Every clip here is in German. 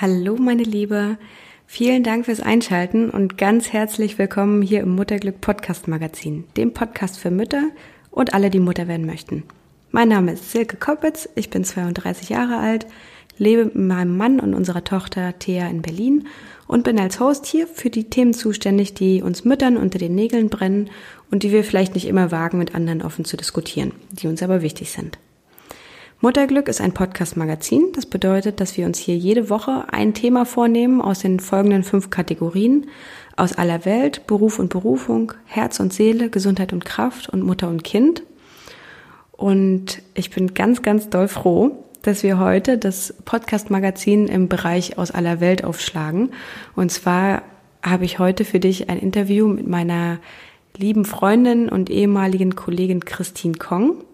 Hallo meine Liebe, vielen Dank fürs Einschalten und ganz herzlich willkommen hier im Mutterglück Podcast Magazin, dem Podcast für Mütter und alle, die Mutter werden möchten. Mein Name ist Silke Koppitz, ich bin 32 Jahre alt, lebe mit meinem Mann und unserer Tochter Thea in Berlin und bin als Host hier für die Themen zuständig, die uns Müttern unter den Nägeln brennen und die wir vielleicht nicht immer wagen, mit anderen offen zu diskutieren, die uns aber wichtig sind. Mutterglück ist ein Podcast-Magazin. Das bedeutet, dass wir uns hier jede Woche ein Thema vornehmen aus den folgenden fünf Kategorien. Aus aller Welt, Beruf und Berufung, Herz und Seele, Gesundheit und Kraft und Mutter und Kind. Und ich bin ganz, ganz doll froh, dass wir heute das Podcast-Magazin im Bereich aus aller Welt aufschlagen. Und zwar habe ich heute für dich ein Interview mit meiner lieben Freundin und ehemaligen Kollegin Christine Kong.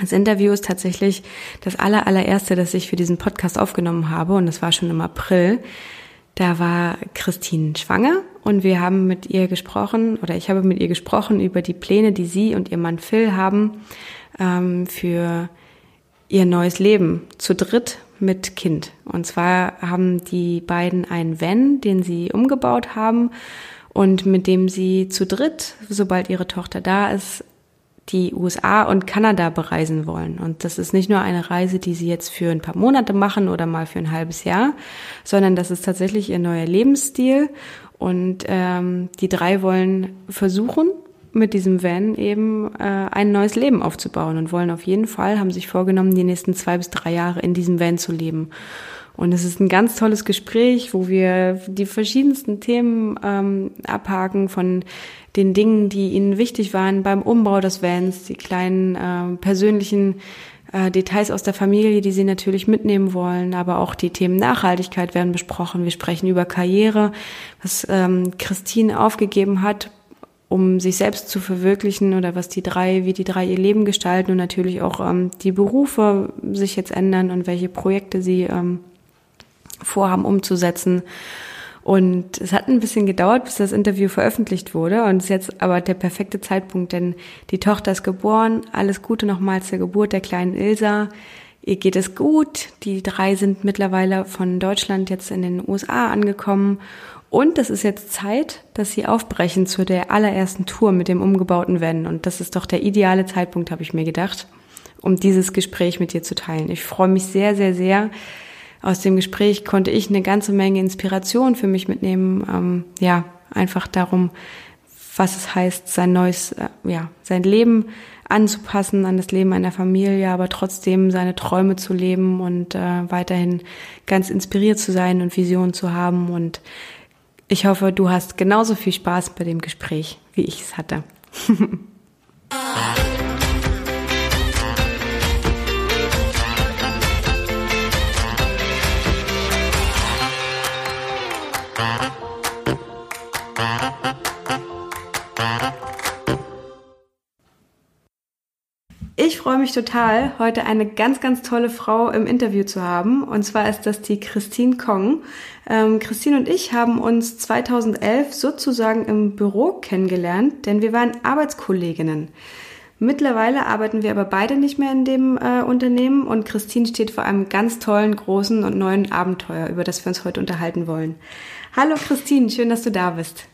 Das Interview ist tatsächlich das aller, allererste, das ich für diesen Podcast aufgenommen habe und das war schon im April. Da war Christine schwanger und wir haben mit ihr gesprochen oder ich habe mit ihr gesprochen über die Pläne, die sie und ihr Mann Phil haben ähm, für ihr neues Leben zu dritt mit Kind. Und zwar haben die beiden einen Van, den sie umgebaut haben und mit dem sie zu dritt, sobald ihre Tochter da ist, die USA und Kanada bereisen wollen. Und das ist nicht nur eine Reise, die sie jetzt für ein paar Monate machen oder mal für ein halbes Jahr, sondern das ist tatsächlich ihr neuer Lebensstil. Und ähm, die drei wollen versuchen, mit diesem Van eben äh, ein neues Leben aufzubauen und wollen auf jeden Fall, haben sich vorgenommen, die nächsten zwei bis drei Jahre in diesem Van zu leben. Und es ist ein ganz tolles Gespräch, wo wir die verschiedensten Themen ähm, abhaken von den Dingen, die ihnen wichtig waren beim Umbau des Vans, die kleinen äh, persönlichen äh, Details aus der Familie, die sie natürlich mitnehmen wollen, aber auch die Themen Nachhaltigkeit werden besprochen. Wir sprechen über Karriere, was ähm, Christine aufgegeben hat, um sich selbst zu verwirklichen oder was die drei, wie die drei ihr Leben gestalten und natürlich auch ähm, die Berufe sich jetzt ändern und welche Projekte sie ähm, vorhaben umzusetzen. Und es hat ein bisschen gedauert, bis das Interview veröffentlicht wurde. Und es ist jetzt aber der perfekte Zeitpunkt, denn die Tochter ist geboren. Alles Gute nochmal zur Geburt der kleinen Ilsa. Ihr geht es gut. Die drei sind mittlerweile von Deutschland jetzt in den USA angekommen. Und es ist jetzt Zeit, dass sie aufbrechen zu der allerersten Tour mit dem umgebauten Van. Und das ist doch der ideale Zeitpunkt, habe ich mir gedacht, um dieses Gespräch mit dir zu teilen. Ich freue mich sehr, sehr, sehr, aus dem Gespräch konnte ich eine ganze Menge Inspiration für mich mitnehmen. Ähm, ja, einfach darum, was es heißt, sein neues, äh, ja, sein Leben anzupassen an das Leben einer Familie, aber trotzdem seine Träume zu leben und äh, weiterhin ganz inspiriert zu sein und Visionen zu haben. Und ich hoffe, du hast genauso viel Spaß bei dem Gespräch, wie ich es hatte. Ich freue mich total, heute eine ganz, ganz tolle Frau im Interview zu haben. Und zwar ist das die Christine Kong. Ähm, Christine und ich haben uns 2011 sozusagen im Büro kennengelernt, denn wir waren Arbeitskolleginnen. Mittlerweile arbeiten wir aber beide nicht mehr in dem äh, Unternehmen und Christine steht vor einem ganz tollen, großen und neuen Abenteuer, über das wir uns heute unterhalten wollen. Hallo Christine, schön, dass du da bist.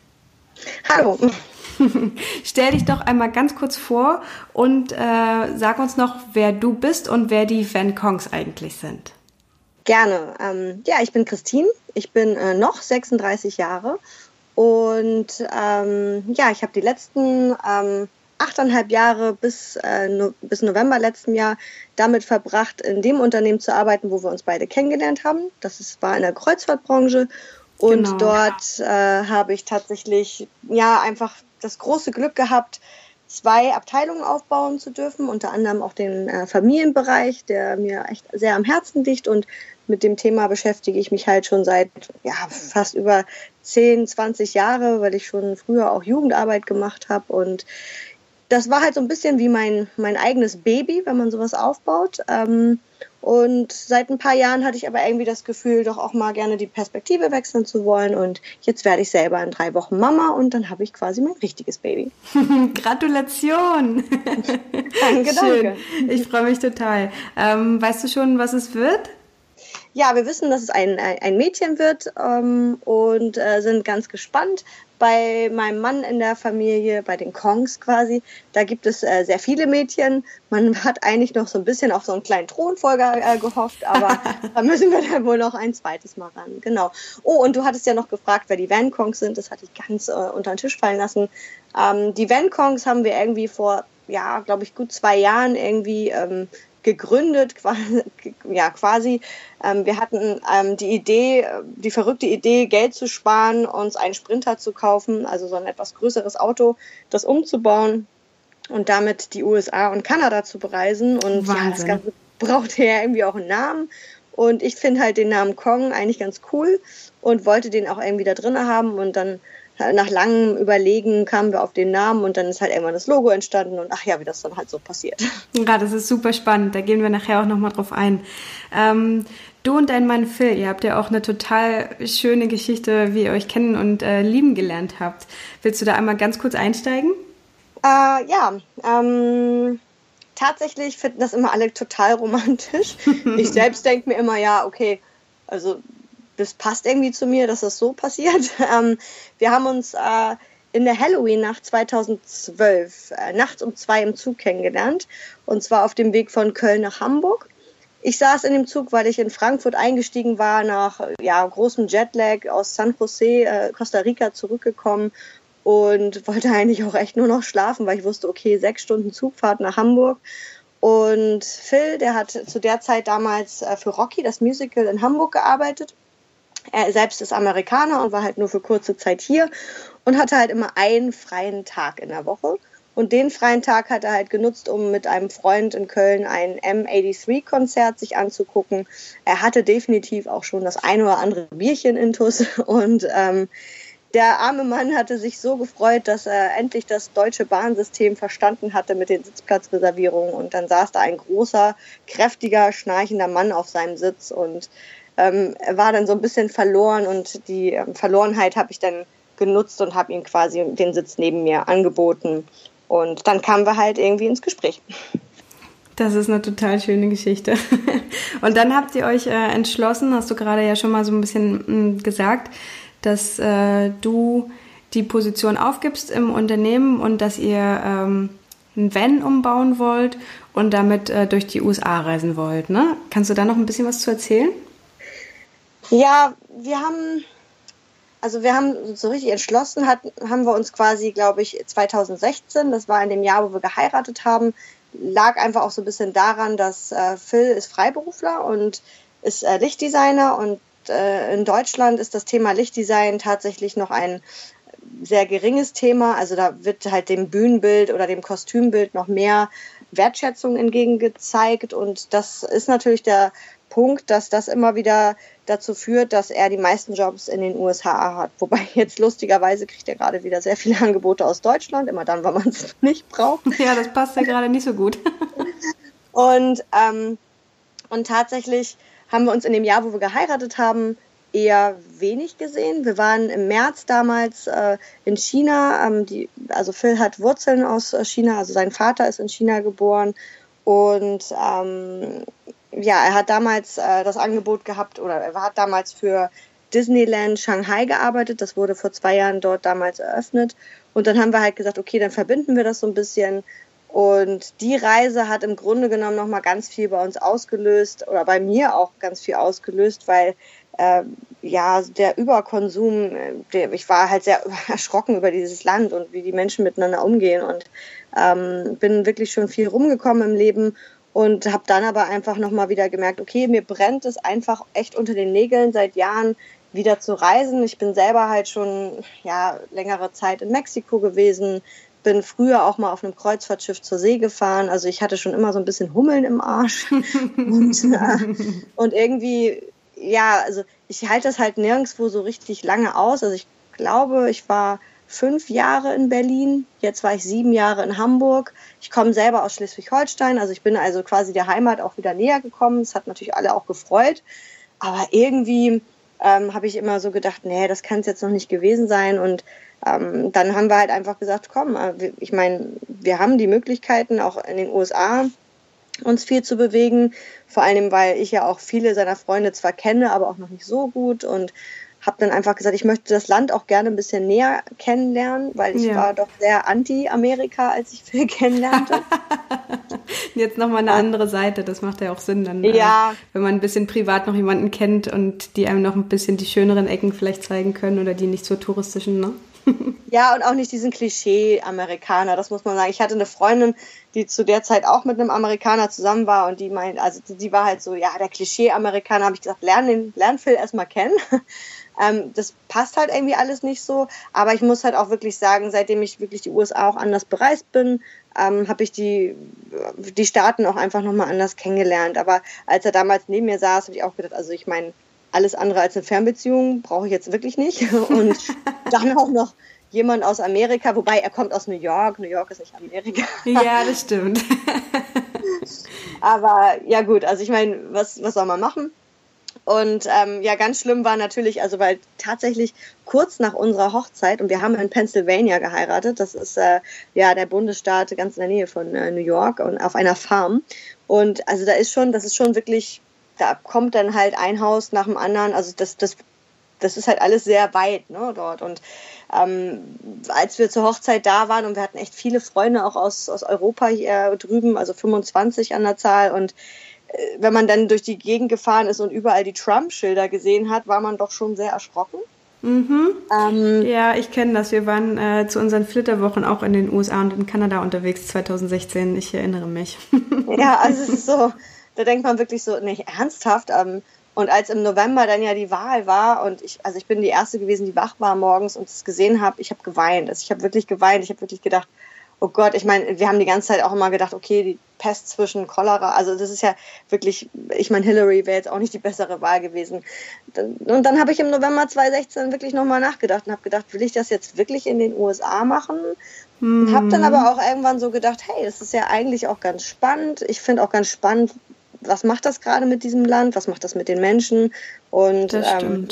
Hallo. Stell dich doch einmal ganz kurz vor und äh, sag uns noch, wer du bist und wer die Van Kongs eigentlich sind. Gerne. Ähm, ja, ich bin Christine. Ich bin äh, noch 36 Jahre und ähm, ja, ich habe die letzten ähm, achteinhalb Jahre bis, äh, no, bis November letzten Jahr damit verbracht, in dem Unternehmen zu arbeiten, wo wir uns beide kennengelernt haben. Das ist, war in der Kreuzfahrtbranche und genau. dort äh, habe ich tatsächlich ja einfach das große Glück gehabt, zwei Abteilungen aufbauen zu dürfen, unter anderem auch den äh, Familienbereich, der mir echt sehr am Herzen liegt und mit dem Thema beschäftige ich mich halt schon seit ja, fast über 10, 20 Jahre, weil ich schon früher auch Jugendarbeit gemacht habe und das war halt so ein bisschen wie mein, mein eigenes Baby, wenn man sowas aufbaut. Ähm, und seit ein paar Jahren hatte ich aber irgendwie das Gefühl, doch auch mal gerne die Perspektive wechseln zu wollen. Und jetzt werde ich selber in drei Wochen Mama und dann habe ich quasi mein richtiges Baby. Gratulation! danke, danke. Ich freue mich total. Ähm, weißt du schon, was es wird? ja, wir wissen, dass es ein, ein Mädchen wird ähm, und äh, sind ganz gespannt. Bei meinem Mann in der Familie, bei den Kongs quasi, da gibt es äh, sehr viele Mädchen. Man hat eigentlich noch so ein bisschen auf so einen kleinen Thronfolger äh, gehofft, aber da müssen wir dann wohl noch ein zweites Mal ran. Genau. Oh, und du hattest ja noch gefragt, wer die Van Kongs sind. Das hatte ich ganz äh, unter den Tisch fallen lassen. Ähm, die Van Kongs haben wir irgendwie vor, ja, glaube ich, gut zwei Jahren irgendwie ähm, gegründet, ja quasi. Ähm, wir hatten ähm, die Idee, die verrückte Idee, Geld zu sparen, uns einen Sprinter zu kaufen, also so ein etwas größeres Auto, das umzubauen und damit die USA und Kanada zu bereisen. Und Wahnsinn. ja, das Ganze brauchte ja irgendwie auch einen Namen. Und ich finde halt den Namen Kong eigentlich ganz cool und wollte den auch irgendwie da drin haben. Und dann nach langem Überlegen kamen wir auf den Namen und dann ist halt irgendwann das Logo entstanden und ach ja, wie das dann halt so passiert. Ja, das ist super spannend. Da gehen wir nachher auch nochmal drauf ein. Ähm, du und dein Mann Phil, ihr habt ja auch eine total schöne Geschichte, wie ihr euch kennen und äh, lieben gelernt habt. Willst du da einmal ganz kurz einsteigen? Äh, ja, ähm, tatsächlich finden das immer alle total romantisch. ich selbst denke mir immer, ja, okay, also das passt irgendwie zu mir, dass das so passiert. Ähm, wir haben uns äh, in der Halloween-Nacht 2012 äh, nachts um zwei im Zug kennengelernt. Und zwar auf dem Weg von Köln nach Hamburg. Ich saß in dem Zug, weil ich in Frankfurt eingestiegen war, nach ja, großem Jetlag aus San Jose, äh, Costa Rica zurückgekommen und wollte eigentlich auch echt nur noch schlafen, weil ich wusste, okay, sechs Stunden Zugfahrt nach Hamburg. Und Phil, der hat zu der Zeit damals äh, für Rocky, das Musical in Hamburg, gearbeitet er selbst ist Amerikaner und war halt nur für kurze Zeit hier und hatte halt immer einen freien Tag in der Woche. Und den freien Tag hat er halt genutzt, um mit einem Freund in Köln ein M83-Konzert sich anzugucken. Er hatte definitiv auch schon das ein oder andere Bierchen intus und ähm, der arme Mann hatte sich so gefreut, dass er endlich das deutsche Bahnsystem verstanden hatte mit den Sitzplatzreservierungen. Und dann saß da ein großer, kräftiger, schnarchender Mann auf seinem Sitz und ähm, war dann so ein bisschen verloren und die ähm, Verlorenheit habe ich dann genutzt und habe ihm quasi den Sitz neben mir angeboten. Und dann kamen wir halt irgendwie ins Gespräch. Das ist eine total schöne Geschichte. Und dann habt ihr euch äh, entschlossen, hast du gerade ja schon mal so ein bisschen mh, mm, gesagt, dass äh, du die Position aufgibst im Unternehmen und dass ihr ähm, ein Van umbauen wollt und damit äh, durch die USA reisen wollt. Ne? Kannst du da noch ein bisschen was zu erzählen? Ja, wir haben, also wir haben so richtig entschlossen, hat, haben wir uns quasi, glaube ich, 2016, das war in dem Jahr, wo wir geheiratet haben, lag einfach auch so ein bisschen daran, dass äh, Phil ist Freiberufler und ist äh, Lichtdesigner und äh, in Deutschland ist das Thema Lichtdesign tatsächlich noch ein sehr geringes Thema. Also da wird halt dem Bühnenbild oder dem Kostümbild noch mehr Wertschätzung entgegengezeigt und das ist natürlich der Punkt, dass das immer wieder dazu führt, dass er die meisten Jobs in den USA hat. Wobei jetzt lustigerweise kriegt er gerade wieder sehr viele Angebote aus Deutschland, immer dann, wenn man es nicht braucht. Ja, das passt ja gerade nicht so gut. und, ähm, und tatsächlich haben wir uns in dem Jahr, wo wir geheiratet haben, eher wenig gesehen. Wir waren im März damals äh, in China. Ähm, die, also Phil hat Wurzeln aus äh, China, also sein Vater ist in China geboren. Und ähm, ja, er hat damals äh, das Angebot gehabt oder er hat damals für Disneyland Shanghai gearbeitet. Das wurde vor zwei Jahren dort damals eröffnet. Und dann haben wir halt gesagt, okay, dann verbinden wir das so ein bisschen. Und die Reise hat im Grunde genommen nochmal ganz viel bei uns ausgelöst oder bei mir auch ganz viel ausgelöst, weil äh, ja der Überkonsum, äh, der, ich war halt sehr erschrocken über dieses Land und wie die Menschen miteinander umgehen und ähm, bin wirklich schon viel rumgekommen im Leben und habe dann aber einfach nochmal wieder gemerkt, okay, mir brennt es einfach echt unter den Nägeln seit Jahren wieder zu reisen. Ich bin selber halt schon ja längere Zeit in Mexiko gewesen, bin früher auch mal auf einem Kreuzfahrtschiff zur See gefahren. Also ich hatte schon immer so ein bisschen Hummeln im Arsch und, äh, und irgendwie ja, also ich halte das halt nirgendwo so richtig lange aus. Also ich glaube, ich war fünf Jahre in Berlin. Jetzt war ich sieben Jahre in Hamburg. Ich komme selber aus Schleswig-Holstein. Also ich bin also quasi der Heimat auch wieder näher gekommen. Das hat natürlich alle auch gefreut. Aber irgendwie ähm, habe ich immer so gedacht, nee, das kann es jetzt noch nicht gewesen sein. Und ähm, dann haben wir halt einfach gesagt, komm, äh, ich meine, wir haben die Möglichkeiten auch in den USA uns viel zu bewegen. Vor allem, weil ich ja auch viele seiner Freunde zwar kenne, aber auch noch nicht so gut und habe dann einfach gesagt, ich möchte das Land auch gerne ein bisschen näher kennenlernen, weil ich ja. war doch sehr anti-Amerika, als ich Phil kennenlernte. Jetzt nochmal eine andere Seite, das macht ja auch Sinn dann, ja. Äh, wenn man ein bisschen privat noch jemanden kennt und die einem noch ein bisschen die schöneren Ecken vielleicht zeigen können oder die nicht so touristischen, ne? ja, und auch nicht diesen Klischee-Amerikaner, das muss man sagen. Ich hatte eine Freundin, die zu der Zeit auch mit einem Amerikaner zusammen war und die meint, also die war halt so, ja, der Klischee-Amerikaner, habe ich gesagt, lern den, lern Phil erstmal kennen. Ähm, das passt halt irgendwie alles nicht so. Aber ich muss halt auch wirklich sagen, seitdem ich wirklich die USA auch anders bereist bin, ähm, habe ich die, die Staaten auch einfach nochmal anders kennengelernt. Aber als er damals neben mir saß, habe ich auch gedacht, also ich meine, alles andere als eine Fernbeziehung brauche ich jetzt wirklich nicht. Und dann auch noch jemand aus Amerika, wobei er kommt aus New York. New York ist nicht Amerika. Ja, das stimmt. Aber ja gut, also ich meine, was, was soll man machen? Und ähm, ja, ganz schlimm war natürlich, also weil tatsächlich kurz nach unserer Hochzeit, und wir haben in Pennsylvania geheiratet, das ist äh, ja der Bundesstaat ganz in der Nähe von äh, New York und auf einer Farm. Und also da ist schon, das ist schon wirklich, da kommt dann halt ein Haus nach dem anderen. Also das, das, das ist halt alles sehr weit ne, dort. Und ähm, als wir zur Hochzeit da waren und wir hatten echt viele Freunde auch aus, aus Europa hier drüben, also 25 an der Zahl und wenn man dann durch die Gegend gefahren ist und überall die Trump-Schilder gesehen hat, war man doch schon sehr erschrocken. Mhm. Ähm, ja, ich kenne das. Wir waren äh, zu unseren Flitterwochen auch in den USA und in Kanada unterwegs 2016. Ich erinnere mich. ja, also es ist so, da denkt man wirklich so, nicht ernsthaft. Ähm, und als im November dann ja die Wahl war und ich, also ich bin die erste gewesen, die wach war morgens und es gesehen habe, ich habe geweint. Also ich habe wirklich geweint. Ich habe wirklich gedacht, oh Gott, ich meine, wir haben die ganze Zeit auch immer gedacht, okay, die Pest zwischen Cholera, also das ist ja wirklich, ich meine, Hillary wäre jetzt auch nicht die bessere Wahl gewesen. Und dann habe ich im November 2016 wirklich nochmal nachgedacht und habe gedacht, will ich das jetzt wirklich in den USA machen? Mhm. Und habe dann aber auch irgendwann so gedacht, hey, das ist ja eigentlich auch ganz spannend. Ich finde auch ganz spannend, was macht das gerade mit diesem Land? Was macht das mit den Menschen? Und ähm,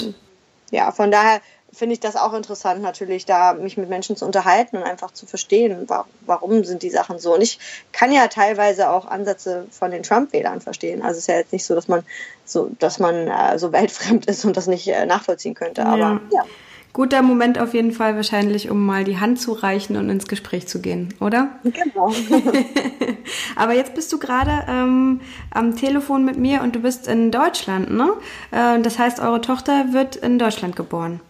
ja, von daher finde ich das auch interessant, natürlich da mich mit Menschen zu unterhalten und einfach zu verstehen, warum sind die Sachen so. Und ich kann ja teilweise auch Ansätze von den Trump-Wählern verstehen. Also es ist ja jetzt nicht so, dass man so, dass man äh, so weltfremd ist und das nicht äh, nachvollziehen könnte. Aber ja. ja. Guter Moment auf jeden Fall wahrscheinlich, um mal die Hand zu reichen und ins Gespräch zu gehen, oder? Genau. Aber jetzt bist du gerade ähm, am Telefon mit mir und du bist in Deutschland, ne? Äh, das heißt, eure Tochter wird in Deutschland geboren.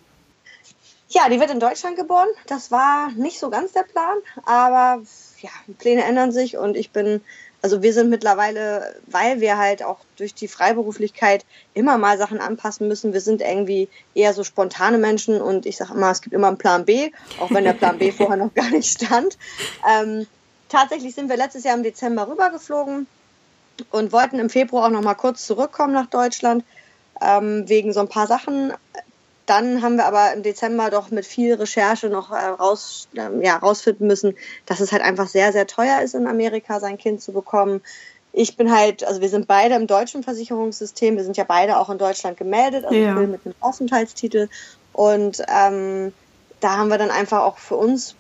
Ja, die wird in Deutschland geboren. Das war nicht so ganz der Plan, aber ja, Pläne ändern sich und ich bin, also wir sind mittlerweile, weil wir halt auch durch die Freiberuflichkeit immer mal Sachen anpassen müssen. Wir sind irgendwie eher so spontane Menschen und ich sage immer, es gibt immer einen Plan B, auch wenn der Plan B vorher noch gar nicht stand. Ähm, tatsächlich sind wir letztes Jahr im Dezember rübergeflogen und wollten im Februar auch noch mal kurz zurückkommen nach Deutschland ähm, wegen so ein paar Sachen dann haben wir aber im Dezember doch mit viel Recherche noch äh, raus, äh, ja, rausfinden müssen, dass es halt einfach sehr, sehr teuer ist, in Amerika sein Kind zu bekommen. Ich bin halt, also wir sind beide im deutschen Versicherungssystem, wir sind ja beide auch in Deutschland gemeldet, also ja. mit einem Aufenthaltstitel. Und ähm, da haben wir dann einfach auch für uns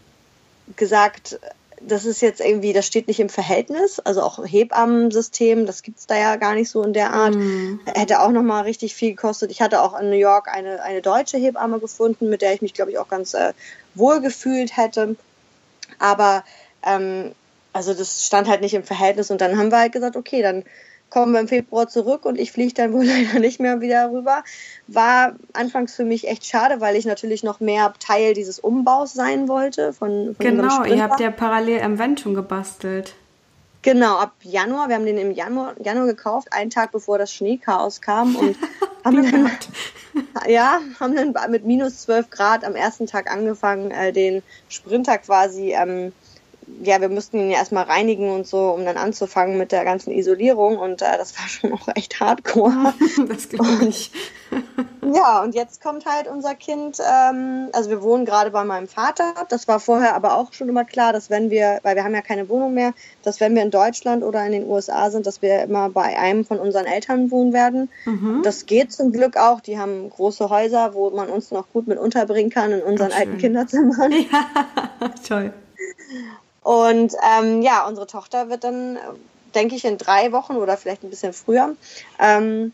gesagt, das ist jetzt irgendwie, das steht nicht im Verhältnis. Also auch Hebammensystem, das gibt's da ja gar nicht so in der Art. Mm. Hätte auch nochmal richtig viel gekostet. Ich hatte auch in New York eine, eine deutsche Hebamme gefunden, mit der ich mich, glaube ich, auch ganz äh, wohl gefühlt hätte. Aber ähm, also das stand halt nicht im Verhältnis und dann haben wir halt gesagt, okay, dann kommen wir im Februar zurück und ich fliege dann wohl leider nicht mehr wieder rüber. War anfangs für mich echt schade, weil ich natürlich noch mehr Teil dieses Umbaus sein wollte. Von, von genau, ihr habt ja parallel am Vent schon gebastelt. Genau, ab Januar. Wir haben den im Januar, Januar gekauft, einen Tag bevor das Schneechaos kam und haben dann, ja, haben dann mit minus 12 Grad am ersten Tag angefangen, äh, den Sprinter quasi ähm, ja, wir mussten ihn ja erstmal reinigen und so, um dann anzufangen mit der ganzen Isolierung und äh, das war schon auch echt hardcore. das glaube ich. ja, und jetzt kommt halt unser Kind, ähm, also wir wohnen gerade bei meinem Vater, das war vorher aber auch schon immer klar, dass wenn wir, weil wir haben ja keine Wohnung mehr, dass wenn wir in Deutschland oder in den USA sind, dass wir immer bei einem von unseren Eltern wohnen werden. Mhm. Das geht zum Glück auch, die haben große Häuser, wo man uns noch gut mit unterbringen kann in unseren alten Kinderzimmern. Ja, toll. Und ähm, ja, unsere Tochter wird dann denke ich, in drei Wochen oder vielleicht ein bisschen früher. Ähm,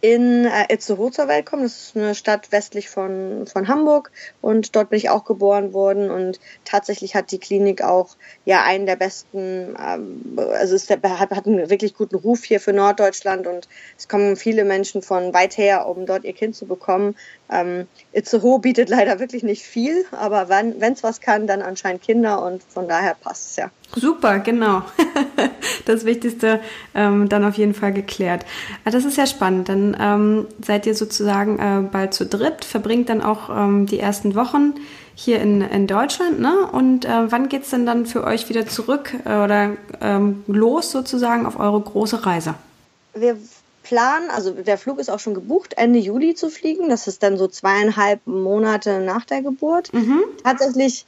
in äh, Itzehoe zur Welt kommen. Das ist eine Stadt westlich von, von Hamburg und dort bin ich auch geboren worden und tatsächlich hat die Klinik auch ja einen der besten, ähm, also es hat, hat einen wirklich guten Ruf hier für Norddeutschland und es kommen viele Menschen von weit her, um dort ihr Kind zu bekommen. Ähm, Itzehoe bietet leider wirklich nicht viel, aber wenn es was kann, dann anscheinend Kinder und von daher passt es ja. Super, genau. das Wichtigste ähm, dann auf jeden Fall geklärt. Ah, das ist ja spannend. Dann ähm, seid ihr sozusagen äh, bald zu dritt, verbringt dann auch ähm, die ersten Wochen hier in, in Deutschland. Ne? Und äh, wann es denn dann für euch wieder zurück äh, oder ähm, los sozusagen auf eure große Reise? Wir planen, also der Flug ist auch schon gebucht, Ende Juli zu fliegen. Das ist dann so zweieinhalb Monate nach der Geburt. Mhm. Tatsächlich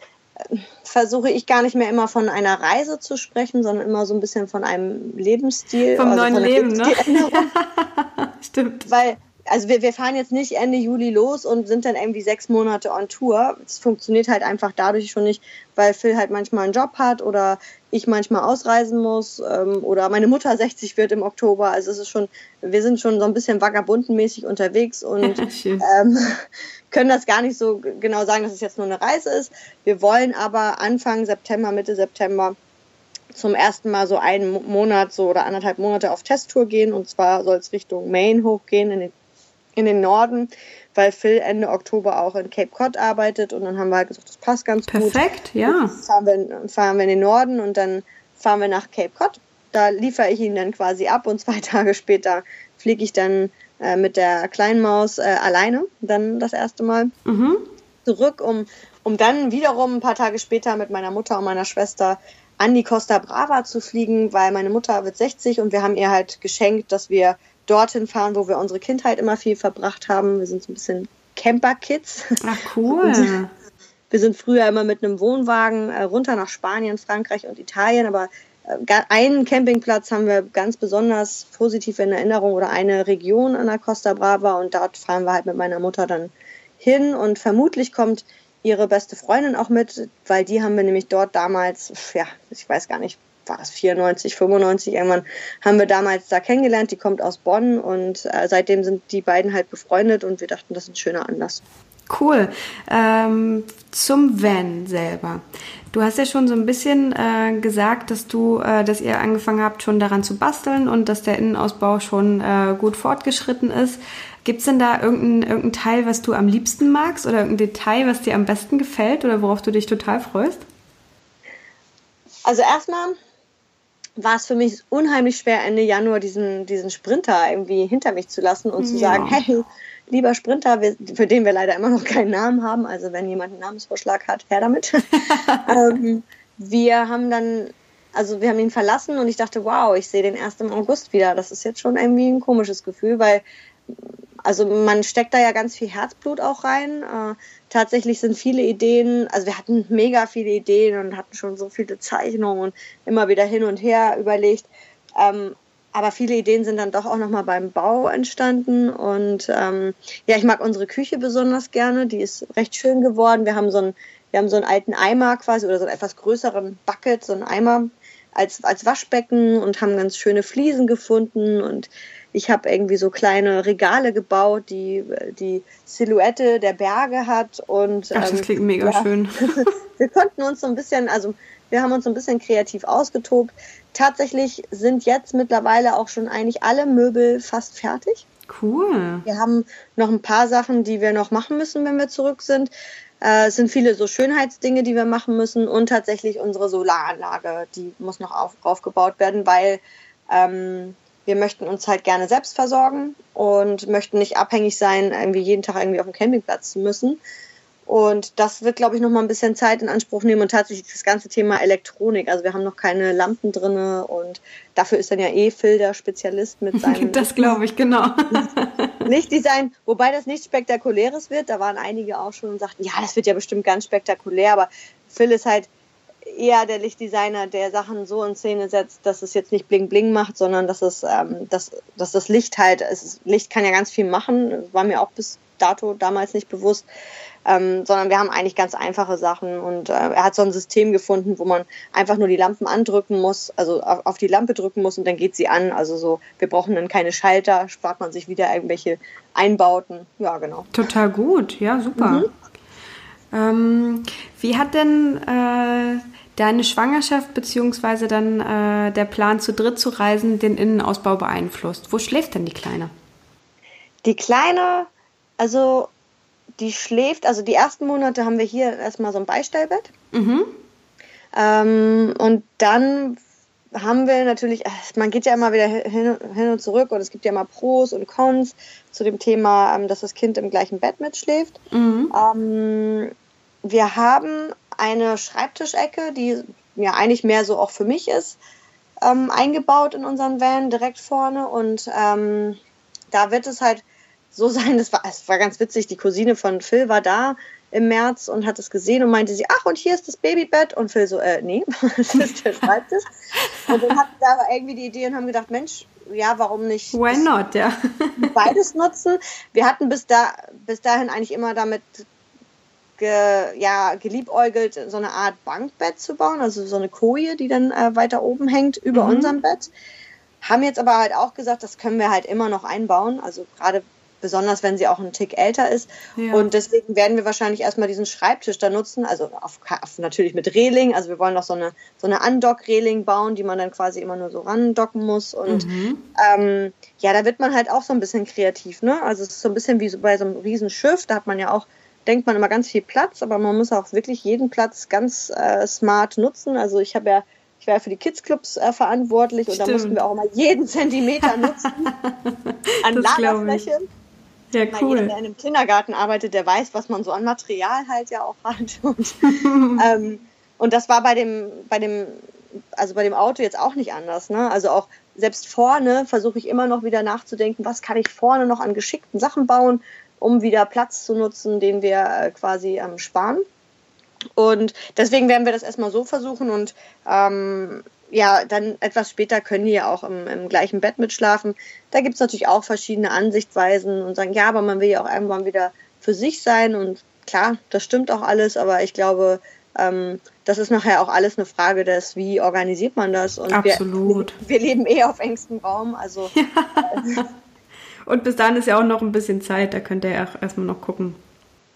versuche ich gar nicht mehr immer von einer Reise zu sprechen, sondern immer so ein bisschen von einem Lebensstil. Vom also neuen Leben, ne? Stimmt. Weil, also wir, wir fahren jetzt nicht Ende Juli los und sind dann irgendwie sechs Monate on Tour. Es funktioniert halt einfach dadurch schon nicht, weil Phil halt manchmal einen Job hat oder ich manchmal ausreisen muss ähm, oder meine Mutter 60 wird im Oktober. Also es ist schon, wir sind schon so ein bisschen vagabundenmäßig unterwegs und ähm, können das gar nicht so genau sagen, dass es jetzt nur eine Reise ist. Wir wollen aber Anfang September, Mitte September zum ersten Mal so einen Monat so oder anderthalb Monate auf Testtour gehen und zwar soll es Richtung Maine hochgehen in den, in den Norden, weil Phil Ende Oktober auch in Cape Cod arbeitet und dann haben wir halt gesagt, das passt ganz Perfekt, gut. Perfekt, ja. fahren wir, fahren wir in den Norden und dann fahren wir nach Cape Cod. Da liefere ich ihn dann quasi ab und zwei Tage später fliege ich dann äh, mit der kleinen Maus äh, alleine, dann das erste Mal mhm. zurück, um, um dann wiederum ein paar Tage später mit meiner Mutter und meiner Schwester an die Costa Brava zu fliegen, weil meine Mutter wird 60 und wir haben ihr halt geschenkt, dass wir dorthin fahren, wo wir unsere Kindheit immer viel verbracht haben. Wir sind so ein bisschen Camper-Kids. Ach cool. wir sind früher immer mit einem Wohnwagen äh, runter nach Spanien, Frankreich und Italien, aber einen Campingplatz haben wir ganz besonders positiv in Erinnerung oder eine Region an der Costa Brava und dort fahren wir halt mit meiner Mutter dann hin und vermutlich kommt ihre beste Freundin auch mit, weil die haben wir nämlich dort damals, ja, ich weiß gar nicht, war das 94, 95, irgendwann haben wir damals da kennengelernt, die kommt aus Bonn und äh, seitdem sind die beiden halt befreundet und wir dachten, das ist ein schöner Anlass. Cool. Ähm, zum Van selber. Du hast ja schon so ein bisschen äh, gesagt, dass du, äh, dass ihr angefangen habt, schon daran zu basteln und dass der Innenausbau schon äh, gut fortgeschritten ist. Gibt es denn da irgendein, irgendein Teil, was du am liebsten magst oder irgendein Detail, was dir am besten gefällt oder worauf du dich total freust? Also erstmal war es für mich unheimlich schwer, Ende Januar diesen, diesen Sprinter irgendwie hinter mich zu lassen und ja. zu sagen, hey, lieber Sprinter, für den wir leider immer noch keinen Namen haben. Also wenn jemand einen Namensvorschlag hat, her damit. ähm, wir haben dann, also wir haben ihn verlassen und ich dachte, wow, ich sehe den erst im August wieder. Das ist jetzt schon irgendwie ein komisches Gefühl, weil also man steckt da ja ganz viel Herzblut auch rein. Äh, tatsächlich sind viele Ideen, also wir hatten mega viele Ideen und hatten schon so viele Zeichnungen und immer wieder hin und her überlegt. Ähm, aber viele Ideen sind dann doch auch nochmal beim Bau entstanden. Und ähm, ja, ich mag unsere Küche besonders gerne. Die ist recht schön geworden. Wir haben so einen, wir haben so einen alten Eimer quasi oder so einen etwas größeren Bucket, so einen Eimer als, als Waschbecken und haben ganz schöne Fliesen gefunden. Und ich habe irgendwie so kleine Regale gebaut, die die Silhouette der Berge hat. Und, Ach, das ähm, klingt mega ja, schön. wir konnten uns so ein bisschen, also wir haben uns so ein bisschen kreativ ausgetobt. Tatsächlich sind jetzt mittlerweile auch schon eigentlich alle Möbel fast fertig. Cool. Wir haben noch ein paar Sachen, die wir noch machen müssen, wenn wir zurück sind. Äh, es sind viele so Schönheitsdinge, die wir machen müssen und tatsächlich unsere Solaranlage, die muss noch auf, aufgebaut werden, weil ähm, wir möchten uns halt gerne selbst versorgen und möchten nicht abhängig sein, irgendwie jeden Tag irgendwie auf dem Campingplatz zu müssen. Und das wird, glaube ich, noch mal ein bisschen Zeit in Anspruch nehmen und tatsächlich das ganze Thema Elektronik. Also wir haben noch keine Lampen drinne und dafür ist dann ja eh Phil der Spezialist mit seinem. Das glaube ich, genau. Lichtdesign, wobei das nichts Spektakuläres wird. Da waren einige auch schon und sagten, ja, das wird ja bestimmt ganz spektakulär, aber Phil ist halt eher der Lichtdesigner, der Sachen so in Szene setzt, dass es jetzt nicht bling bling macht, sondern dass es, ähm, dass, dass das Licht halt, es, Licht kann ja ganz viel machen, war mir auch bis dato damals nicht bewusst, ähm, sondern wir haben eigentlich ganz einfache Sachen und äh, er hat so ein System gefunden, wo man einfach nur die Lampen andrücken muss, also auf, auf die Lampe drücken muss und dann geht sie an. Also so, wir brauchen dann keine Schalter, spart man sich wieder irgendwelche Einbauten. Ja, genau. Total gut, ja, super. Mhm. Ähm, wie hat denn äh, deine Schwangerschaft beziehungsweise dann äh, der Plan zu dritt zu reisen den Innenausbau beeinflusst? Wo schläft denn die Kleine? Die Kleine, also die schläft, also die ersten Monate haben wir hier erstmal so ein Beistellbett. Mhm. Ähm, und dann haben wir natürlich, äh, man geht ja immer wieder hin, hin, und zurück und es gibt ja immer Pros und Cons zu dem Thema, ähm, dass das Kind im gleichen Bett mitschläft. Mhm. Ähm, wir haben eine Schreibtischecke, die ja eigentlich mehr so auch für mich ist, ähm, eingebaut in unseren Van direkt vorne und ähm, da wird es halt so sein, das war, es war ganz witzig, die Cousine von Phil war da im März und hat es gesehen und meinte sie, ach, und hier ist das Babybett. Und Phil so, äh, nee, das ist der Schreibtisch. und dann hatten wir aber irgendwie die Idee und haben gedacht, Mensch, ja, warum nicht? Why not, ja. beides nutzen. Wir hatten bis, da, bis dahin eigentlich immer damit ge, ja, geliebäugelt, so eine Art Bankbett zu bauen, also so eine Koje, die dann äh, weiter oben hängt über mhm. unserem Bett. Haben jetzt aber halt auch gesagt, das können wir halt immer noch einbauen. Also gerade besonders wenn sie auch einen Tick älter ist. Ja. Und deswegen werden wir wahrscheinlich erstmal diesen Schreibtisch da nutzen, also auf, auf, natürlich mit Reling. Also wir wollen noch so eine, so eine Undock-Reling bauen, die man dann quasi immer nur so randocken muss. Und mhm. ähm, ja, da wird man halt auch so ein bisschen kreativ. Ne? Also es ist so ein bisschen wie so bei so einem Riesenschiff, da hat man ja auch denkt man immer ganz viel Platz, aber man muss auch wirklich jeden Platz ganz äh, smart nutzen. Also ich habe ja ich war ja für die Kidsclubs äh, verantwortlich und Stimmt. da mussten wir auch immer jeden Zentimeter nutzen an Lagerfläche. Ja, cool. Jeder, der in einem Kindergarten arbeitet, der weiß, was man so an Material halt ja auch hat. Und, ähm, und das war bei dem, bei dem, also bei dem Auto jetzt auch nicht anders. Ne? Also auch selbst vorne versuche ich immer noch wieder nachzudenken, was kann ich vorne noch an geschickten Sachen bauen, um wieder Platz zu nutzen, den wir äh, quasi ähm, sparen. Und deswegen werden wir das erstmal so versuchen und ähm, ja, dann etwas später können die ja auch im, im gleichen Bett mitschlafen. Da gibt es natürlich auch verschiedene Ansichtweisen und sagen, ja, aber man will ja auch irgendwann wieder für sich sein und klar, das stimmt auch alles, aber ich glaube, ähm, das ist nachher auch alles eine Frage des, wie organisiert man das? Und Absolut. Wir, wir leben eh auf engstem Raum, also. Ja. und bis dahin ist ja auch noch ein bisschen Zeit, da könnt ihr ja auch erstmal noch gucken.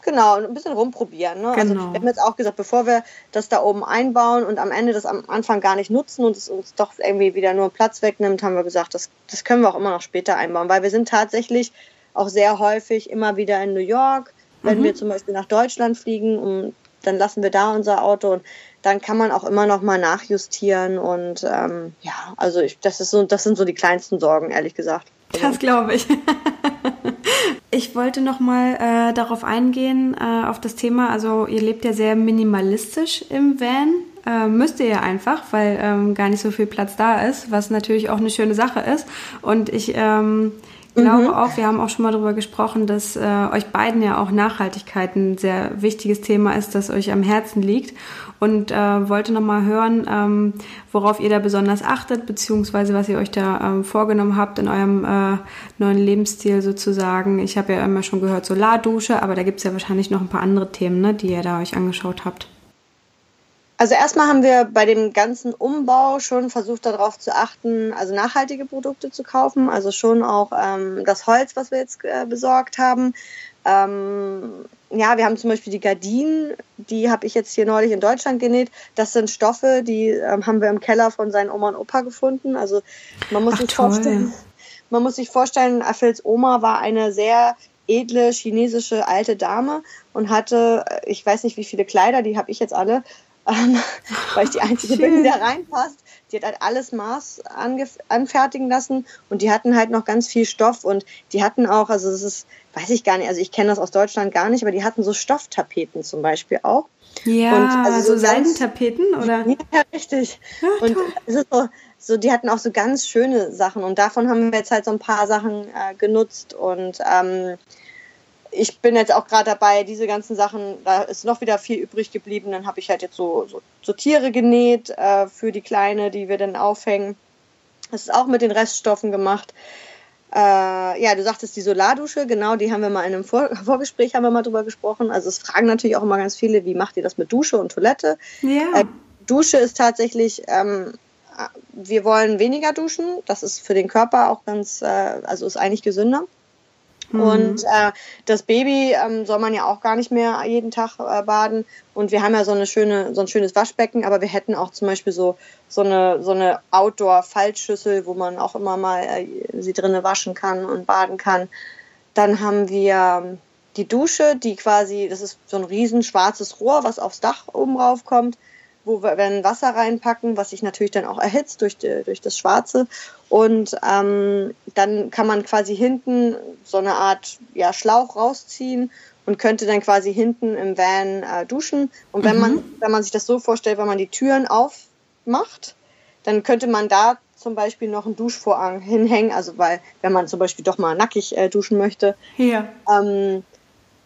Genau, ein bisschen rumprobieren. Ne? Also, genau. Also wir haben jetzt auch gesagt, bevor wir das da oben einbauen und am Ende das am Anfang gar nicht nutzen und es uns doch irgendwie wieder nur Platz wegnimmt, haben wir gesagt, das, das können wir auch immer noch später einbauen, weil wir sind tatsächlich auch sehr häufig immer wieder in New York, wenn mhm. wir zum Beispiel nach Deutschland fliegen, um, dann lassen wir da unser Auto und dann kann man auch immer noch mal nachjustieren und ähm, ja, also ich, das ist so, das sind so die kleinsten Sorgen, ehrlich gesagt. Das glaube ich. Ich wollte noch mal äh, darauf eingehen, äh, auf das Thema. Also ihr lebt ja sehr minimalistisch im Van. Äh, müsst ihr ja einfach, weil ähm, gar nicht so viel Platz da ist, was natürlich auch eine schöne Sache ist. Und ich ähm, glaube mhm. auch, wir haben auch schon mal darüber gesprochen, dass äh, euch beiden ja auch Nachhaltigkeit ein sehr wichtiges Thema ist, das euch am Herzen liegt. Und äh, wollte nochmal hören, ähm, worauf ihr da besonders achtet, beziehungsweise was ihr euch da ähm, vorgenommen habt in eurem äh, neuen Lebensstil sozusagen. Ich habe ja immer schon gehört, Solardusche, aber da gibt es ja wahrscheinlich noch ein paar andere Themen, ne, die ihr da euch angeschaut habt. Also erstmal haben wir bei dem ganzen Umbau schon versucht darauf zu achten, also nachhaltige Produkte zu kaufen. Also schon auch ähm, das Holz, was wir jetzt äh, besorgt haben. Ähm, ja, wir haben zum Beispiel die Gardinen, die habe ich jetzt hier neulich in Deutschland genäht. Das sind Stoffe, die ähm, haben wir im Keller von seinen Oma und Opa gefunden. Also man muss Ach, sich toll. vorstellen, man muss sich vorstellen, Affels Oma war eine sehr edle chinesische alte Dame und hatte, äh, ich weiß nicht wie viele Kleider, die habe ich jetzt alle, ähm, weil ich die einzige bin, die da reinpasst. Die hat halt alles Maß anfertigen lassen und die hatten halt noch ganz viel Stoff und die hatten auch, also das ist, weiß ich gar nicht, also ich kenne das aus Deutschland gar nicht, aber die hatten so Stofftapeten zum Beispiel auch. Ja, und also so Seidentapeten oder? Ja, richtig. Ja, und es ist so, so, die hatten auch so ganz schöne Sachen und davon haben wir jetzt halt so ein paar Sachen äh, genutzt und ähm, ich bin jetzt auch gerade dabei, diese ganzen Sachen, da ist noch wieder viel übrig geblieben. Dann habe ich halt jetzt so, so, so Tiere genäht äh, für die Kleine, die wir dann aufhängen. Das ist auch mit den Reststoffen gemacht. Äh, ja, du sagtest die Solardusche, genau, die haben wir mal in einem Vor Vorgespräch haben wir mal drüber gesprochen. Also es fragen natürlich auch immer ganz viele, wie macht ihr das mit Dusche und Toilette? Ja. Äh, Dusche ist tatsächlich, ähm, wir wollen weniger duschen. Das ist für den Körper auch ganz, äh, also ist eigentlich gesünder. Mhm. Und äh, das Baby ähm, soll man ja auch gar nicht mehr jeden Tag äh, baden. Und wir haben ja so eine schöne, so ein schönes Waschbecken, aber wir hätten auch zum Beispiel so so eine so eine Outdoor-Faltschüssel, wo man auch immer mal äh, sie drinnen waschen kann und baden kann. Dann haben wir ähm, die Dusche, die quasi, das ist so ein riesen schwarzes Rohr, was aufs Dach oben rauf kommt wo wir werden Wasser reinpacken, was sich natürlich dann auch erhitzt durch, die, durch das Schwarze. Und ähm, dann kann man quasi hinten so eine Art ja, Schlauch rausziehen und könnte dann quasi hinten im Van äh, duschen. Und wenn mhm. man, wenn man sich das so vorstellt, wenn man die Türen aufmacht, dann könnte man da zum Beispiel noch einen Duschvorhang hinhängen, also weil, wenn man zum Beispiel doch mal nackig äh, duschen möchte. Ja. Ähm,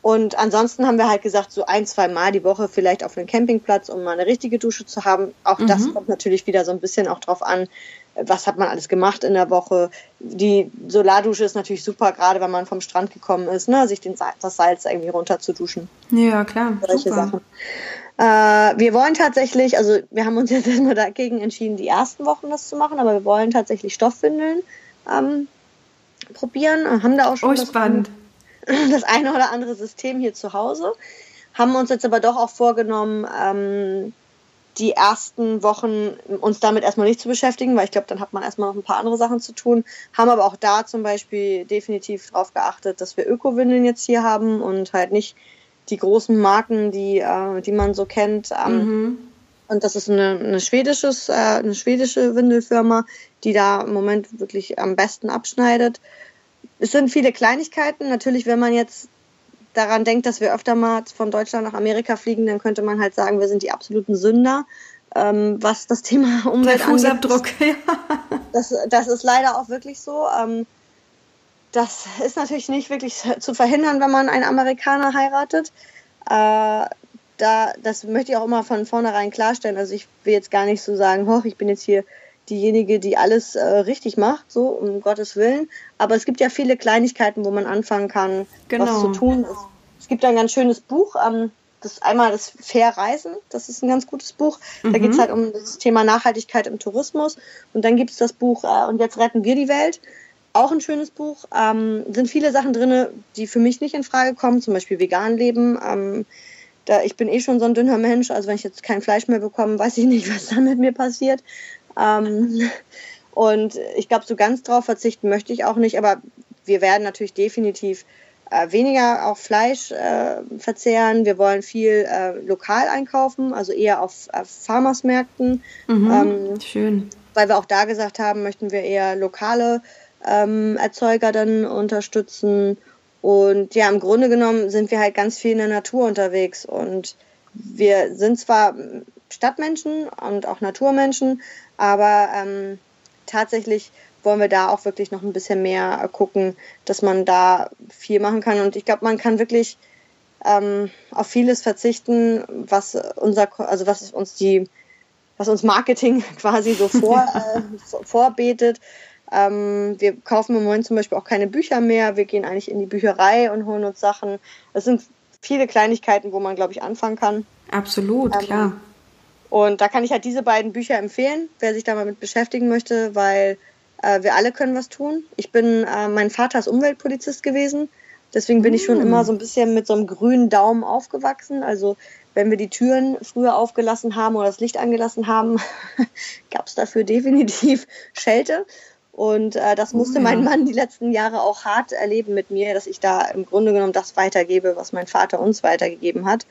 und ansonsten haben wir halt gesagt, so ein, zwei Mal die Woche vielleicht auf einem Campingplatz, um mal eine richtige Dusche zu haben. Auch mhm. das kommt natürlich wieder so ein bisschen auch drauf an, was hat man alles gemacht in der Woche. Die Solardusche ist natürlich super, gerade wenn man vom Strand gekommen ist, ne, sich den, das Salz irgendwie runter zu duschen. Ja, klar. Solche super. Sachen. Äh, wir wollen tatsächlich, also wir haben uns jetzt erstmal dagegen entschieden, die ersten Wochen das zu machen, aber wir wollen tatsächlich Stoffwindeln ähm, probieren. Haben da auch schon. Oh, spannend das eine oder andere System hier zu Hause, haben uns jetzt aber doch auch vorgenommen, ähm, die ersten Wochen uns damit erstmal nicht zu beschäftigen, weil ich glaube, dann hat man erstmal noch ein paar andere Sachen zu tun. Haben aber auch da zum Beispiel definitiv darauf geachtet, dass wir Öko-Windeln jetzt hier haben und halt nicht die großen Marken, die, äh, die man so kennt. Ähm, mhm. Und das ist eine, eine, schwedisches, äh, eine schwedische Windelfirma, die da im Moment wirklich am besten abschneidet es sind viele Kleinigkeiten. Natürlich, wenn man jetzt daran denkt, dass wir öfter mal von Deutschland nach Amerika fliegen, dann könnte man halt sagen, wir sind die absoluten Sünder, ähm, was das Thema Umwelt Der Fußabdruck, angeht. ja. Das, das ist leider auch wirklich so. Ähm, das ist natürlich nicht wirklich zu verhindern, wenn man einen Amerikaner heiratet. Äh, da, das möchte ich auch immer von vornherein klarstellen. Also ich will jetzt gar nicht so sagen, hoch, ich bin jetzt hier diejenige, die alles äh, richtig macht, so um Gottes Willen. Aber es gibt ja viele Kleinigkeiten, wo man anfangen kann, genau. was zu tun. Es, es gibt ein ganz schönes Buch, ähm, das einmal das Fair Reisen, das ist ein ganz gutes Buch. Mhm. Da geht es halt um das Thema Nachhaltigkeit im Tourismus. Und dann gibt es das Buch äh, Und jetzt retten wir die Welt. Auch ein schönes Buch. Ähm, sind viele Sachen drin, die für mich nicht in Frage kommen, zum Beispiel vegan leben. Ähm, da, ich bin eh schon so ein dünner Mensch, also wenn ich jetzt kein Fleisch mehr bekomme, weiß ich nicht, was dann mit mir passiert. Ähm, und ich glaube, so ganz drauf verzichten möchte ich auch nicht, aber wir werden natürlich definitiv äh, weniger auf Fleisch äh, verzehren. Wir wollen viel äh, lokal einkaufen, also eher auf, auf Farmersmärkten. Mhm, ähm, schön. Weil wir auch da gesagt haben, möchten wir eher lokale ähm, Erzeuger dann unterstützen. Und ja, im Grunde genommen sind wir halt ganz viel in der Natur unterwegs und wir sind zwar Stadtmenschen und auch Naturmenschen, aber ähm, tatsächlich wollen wir da auch wirklich noch ein bisschen mehr gucken, dass man da viel machen kann. Und ich glaube, man kann wirklich ähm, auf vieles verzichten, was unser, also was uns die, was uns Marketing quasi so vor, äh, vorbetet. Ähm, wir kaufen im Moment zum Beispiel auch keine Bücher mehr. Wir gehen eigentlich in die Bücherei und holen uns Sachen. Es sind viele Kleinigkeiten, wo man, glaube ich, anfangen kann. Absolut, ähm, klar. Und da kann ich halt diese beiden Bücher empfehlen, wer sich da mal mit beschäftigen möchte, weil äh, wir alle können was tun. Ich bin, äh, mein Vater ist Umweltpolizist gewesen, deswegen bin mm. ich schon immer mm. so ein bisschen mit so einem grünen Daumen aufgewachsen. Also wenn wir die Türen früher aufgelassen haben oder das Licht angelassen haben, gab es dafür definitiv Schelte. Und äh, das musste oh, ja. mein Mann die letzten Jahre auch hart erleben mit mir, dass ich da im Grunde genommen das weitergebe, was mein Vater uns weitergegeben hat.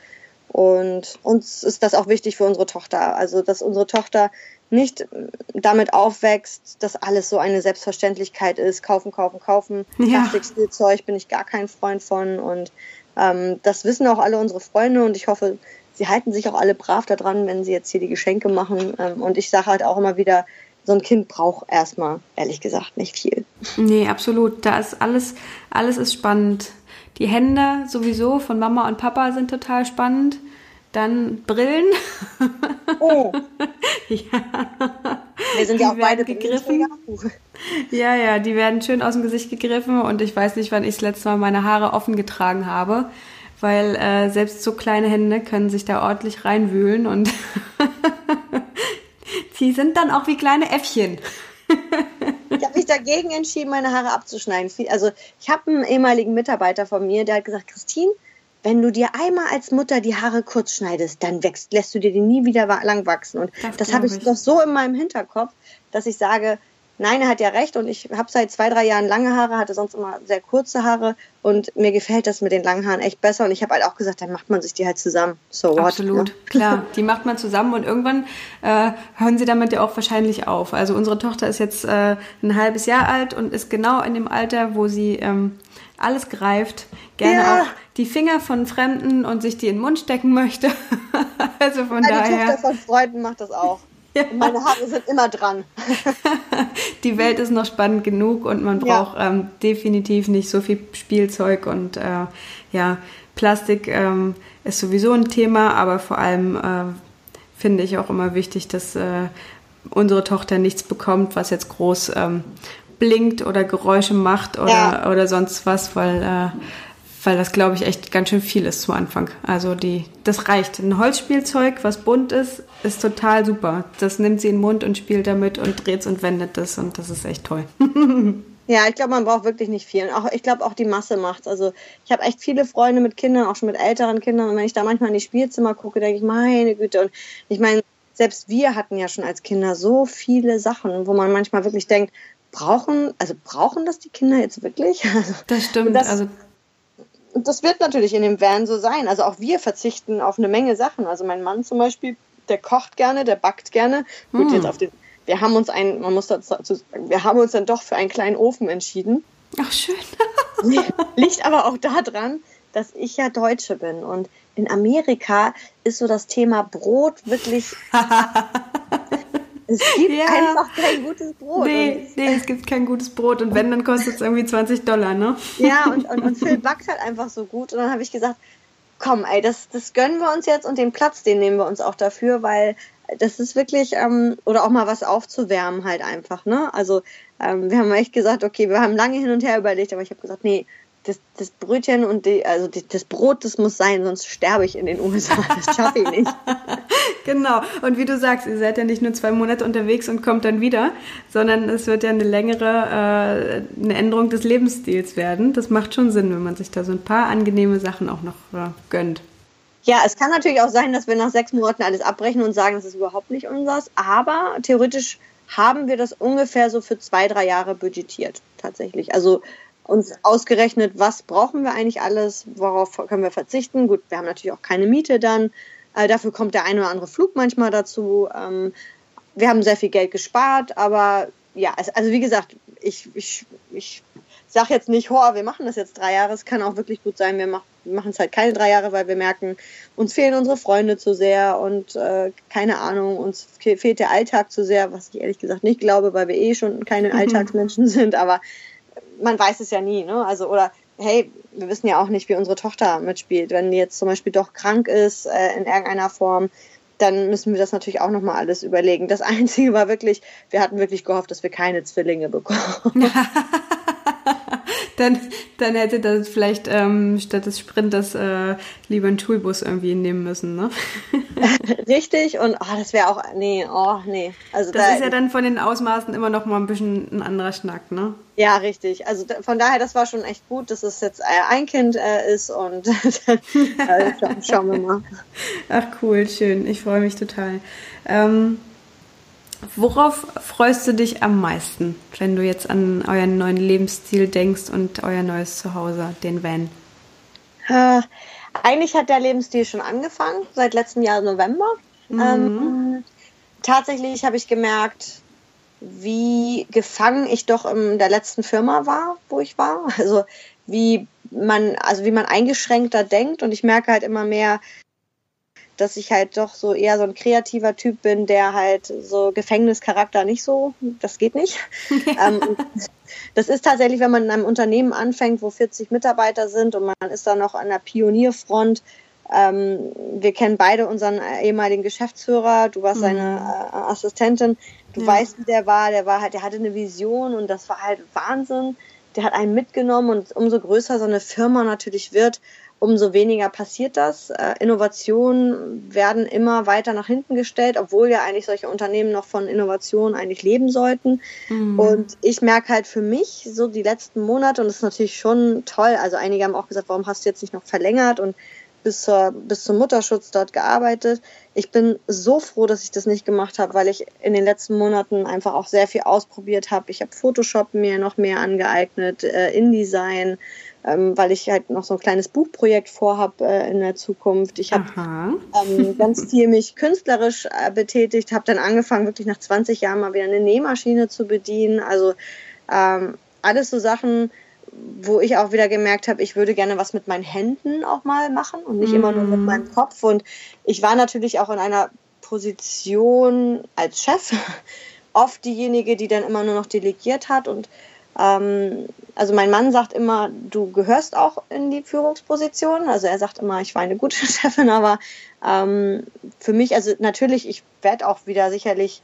Und uns ist das auch wichtig für unsere Tochter. Also, dass unsere Tochter nicht damit aufwächst, dass alles so eine Selbstverständlichkeit ist. Kaufen, kaufen, kaufen. Ja. Plastikspielzeug bin ich gar kein Freund von. Und ähm, das wissen auch alle unsere Freunde. Und ich hoffe, sie halten sich auch alle brav daran, wenn sie jetzt hier die Geschenke machen. Ähm, und ich sage halt auch immer wieder, so ein Kind braucht erstmal, ehrlich gesagt, nicht viel. Nee, absolut. Da ist alles, alles ist spannend Die Hände sowieso von Mama und Papa sind total spannend. Dann Brillen. Oh. ja. Wir sind ja auch beide gegriffen. Ja, ja, die werden schön aus dem Gesicht gegriffen und ich weiß nicht, wann ich das letzte Mal meine Haare offen getragen habe, weil äh, selbst so kleine Hände können sich da ordentlich reinwühlen und die sind dann auch wie kleine Äffchen. Ich habe mich dagegen entschieden, meine Haare abzuschneiden. Also ich habe einen ehemaligen Mitarbeiter von mir, der hat gesagt, Christine, wenn du dir einmal als Mutter die Haare kurz schneidest, dann wächst, lässt du dir die nie wieder lang wachsen. Und das, das habe ich, ich doch so in meinem Hinterkopf, dass ich sage, nein, er hat ja recht und ich habe seit zwei, drei Jahren lange Haare, hatte sonst immer sehr kurze Haare und mir gefällt das mit den langen Haaren echt besser und ich habe halt auch gesagt, dann macht man sich die halt zusammen. So what? Absolut, ne? klar, die macht man zusammen und irgendwann äh, hören sie damit ja auch wahrscheinlich auf. Also unsere Tochter ist jetzt äh, ein halbes Jahr alt und ist genau in dem Alter, wo sie ähm, alles greift, gerne ja. auch die Finger von Fremden und sich die in den Mund stecken möchte. also von Meine daher. Die Tochter von Freunden macht das auch. Ja. meine Haare sind immer dran. die Welt ist noch spannend genug und man braucht ja. ähm, definitiv nicht so viel Spielzeug und äh, ja, Plastik ähm, ist sowieso ein Thema, aber vor allem äh, finde ich auch immer wichtig, dass äh, unsere Tochter nichts bekommt, was jetzt groß ähm, blinkt oder Geräusche macht oder, ja. oder sonst was, weil, äh, weil das, glaube ich, echt ganz schön viel ist zu Anfang. Also die, das reicht. Ein Holzspielzeug, was bunt ist, ist total super. Das nimmt sie in den Mund und spielt damit und dreht und wendet das und das ist echt toll. Ja, ich glaube, man braucht wirklich nicht viel. Und auch, ich glaube, auch die Masse macht's. Also ich habe echt viele Freunde mit Kindern, auch schon mit älteren Kindern. Und wenn ich da manchmal in die Spielzimmer gucke, denke ich, meine Güte. Und ich meine, selbst wir hatten ja schon als Kinder so viele Sachen, wo man manchmal wirklich denkt, brauchen, also brauchen das die Kinder jetzt wirklich? Also, das stimmt. Das, also das wird natürlich in dem Van so sein. Also auch wir verzichten auf eine Menge Sachen. Also mein Mann zum Beispiel, der kocht gerne, der backt gerne. Gut, hm. jetzt auf den. Wir haben uns ein, man muss dazu, wir haben uns dann doch für einen kleinen Ofen entschieden. Ach schön. Liegt aber auch daran, dass ich ja Deutsche bin und in Amerika ist so das Thema Brot wirklich Es gibt ja. einfach kein gutes Brot. Nee, nee, es gibt kein gutes Brot. Und wenn, dann kostet es irgendwie 20 Dollar, ne? Ja, und, und, und Phil backt halt einfach so gut. Und dann habe ich gesagt, komm, ey, das, das gönnen wir uns jetzt und den Platz, den nehmen wir uns auch dafür, weil das ist wirklich, ähm, oder auch mal was aufzuwärmen halt einfach, ne? Also ähm, wir haben echt gesagt, okay, wir haben lange hin und her überlegt, aber ich habe gesagt, nee, das, das Brötchen und die, also die, das Brot, das muss sein, sonst sterbe ich in den USA. Das schaffe ich nicht. genau. Und wie du sagst, ihr seid ja nicht nur zwei Monate unterwegs und kommt dann wieder, sondern es wird ja eine längere, äh, eine Änderung des Lebensstils werden. Das macht schon Sinn, wenn man sich da so ein paar angenehme Sachen auch noch äh, gönnt. Ja, es kann natürlich auch sein, dass wir nach sechs Monaten alles abbrechen und sagen, das ist überhaupt nicht unseres. Aber theoretisch haben wir das ungefähr so für zwei, drei Jahre budgetiert, tatsächlich. Also uns ausgerechnet, was brauchen wir eigentlich alles, worauf können wir verzichten. Gut, wir haben natürlich auch keine Miete dann. Äh, dafür kommt der eine oder andere Flug manchmal dazu. Ähm, wir haben sehr viel Geld gespart, aber ja, also wie gesagt, ich, ich, ich sage jetzt nicht, ho, wir machen das jetzt drei Jahre. Es kann auch wirklich gut sein, wir, mach, machen es halt keine drei Jahre, weil wir merken, uns fehlen unsere Freunde zu sehr und äh, keine Ahnung, uns fehlt der Alltag zu sehr, was ich ehrlich gesagt nicht glaube, weil wir eh schon keine mhm. Alltagsmenschen sind. Aber man weiß es ja nie, ne? Also, oder hey, wir wissen ja auch nicht, wie unsere Tochter mitspielt. Wenn die jetzt zum Beispiel doch krank ist äh, in irgendeiner Form, dann müssen wir das natürlich auch nochmal alles überlegen. Das Einzige war wirklich, wir hatten wirklich gehofft, dass wir keine Zwillinge bekommen. dann, dann hätte das vielleicht ähm, statt des Sprinters äh, lieber einen Schulbus irgendwie nehmen müssen, ne? Richtig, und oh, das wäre auch, nee, oh, nee. Also das da, ist ja dann von den Ausmaßen immer noch mal ein bisschen ein anderer Schnack, ne? Ja, richtig. Also von daher, das war schon echt gut, dass es jetzt ein Kind äh, ist und dann, äh, schauen wir mal. Ach cool, schön. Ich freue mich total. Ähm, Worauf freust du dich am meisten, wenn du jetzt an euren neuen Lebensstil denkst und euer neues Zuhause, den Van? Äh, eigentlich hat der Lebensstil schon angefangen, seit letztem Jahr November. Mhm. Ähm, tatsächlich habe ich gemerkt, wie gefangen ich doch in der letzten Firma war, wo ich war. Also wie man, also wie man eingeschränkter denkt und ich merke halt immer mehr, dass ich halt doch so eher so ein kreativer Typ bin, der halt so Gefängnischarakter nicht so, das geht nicht. ähm, das ist tatsächlich, wenn man in einem Unternehmen anfängt, wo 40 Mitarbeiter sind und man ist da noch an der Pionierfront. Ähm, wir kennen beide unseren ehemaligen Geschäftsführer. Du warst mhm. seine äh, Assistentin. Du ja. weißt, wie der war. Der war halt, der hatte eine Vision und das war halt Wahnsinn. Der hat einen mitgenommen und umso größer so eine Firma natürlich wird, umso weniger passiert das. Äh, Innovationen werden immer weiter nach hinten gestellt, obwohl ja eigentlich solche Unternehmen noch von Innovationen eigentlich leben sollten. Mhm. Und ich merke halt für mich so die letzten Monate, und das ist natürlich schon toll, also einige haben auch gesagt, warum hast du jetzt nicht noch verlängert und bis, zur, bis zum Mutterschutz dort gearbeitet. Ich bin so froh, dass ich das nicht gemacht habe, weil ich in den letzten Monaten einfach auch sehr viel ausprobiert habe. Ich habe Photoshop mir noch mehr angeeignet, äh, InDesign, ähm, weil ich halt noch so ein kleines Buchprojekt vorhabe äh, in der Zukunft. Ich habe ähm, ganz viel mich künstlerisch äh, betätigt, habe dann angefangen, wirklich nach 20 Jahren mal wieder eine Nähmaschine zu bedienen. Also ähm, alles so Sachen, wo ich auch wieder gemerkt habe, ich würde gerne was mit meinen Händen auch mal machen und nicht mm. immer nur mit mhm. meinem Kopf. Und ich war natürlich auch in einer Position als Chef oft diejenige, die dann immer nur noch delegiert hat und ähm, also mein Mann sagt immer, du gehörst auch in die Führungsposition. Also er sagt immer, ich war eine gute Chefin, aber ähm, für mich, also natürlich, ich werde auch wieder sicherlich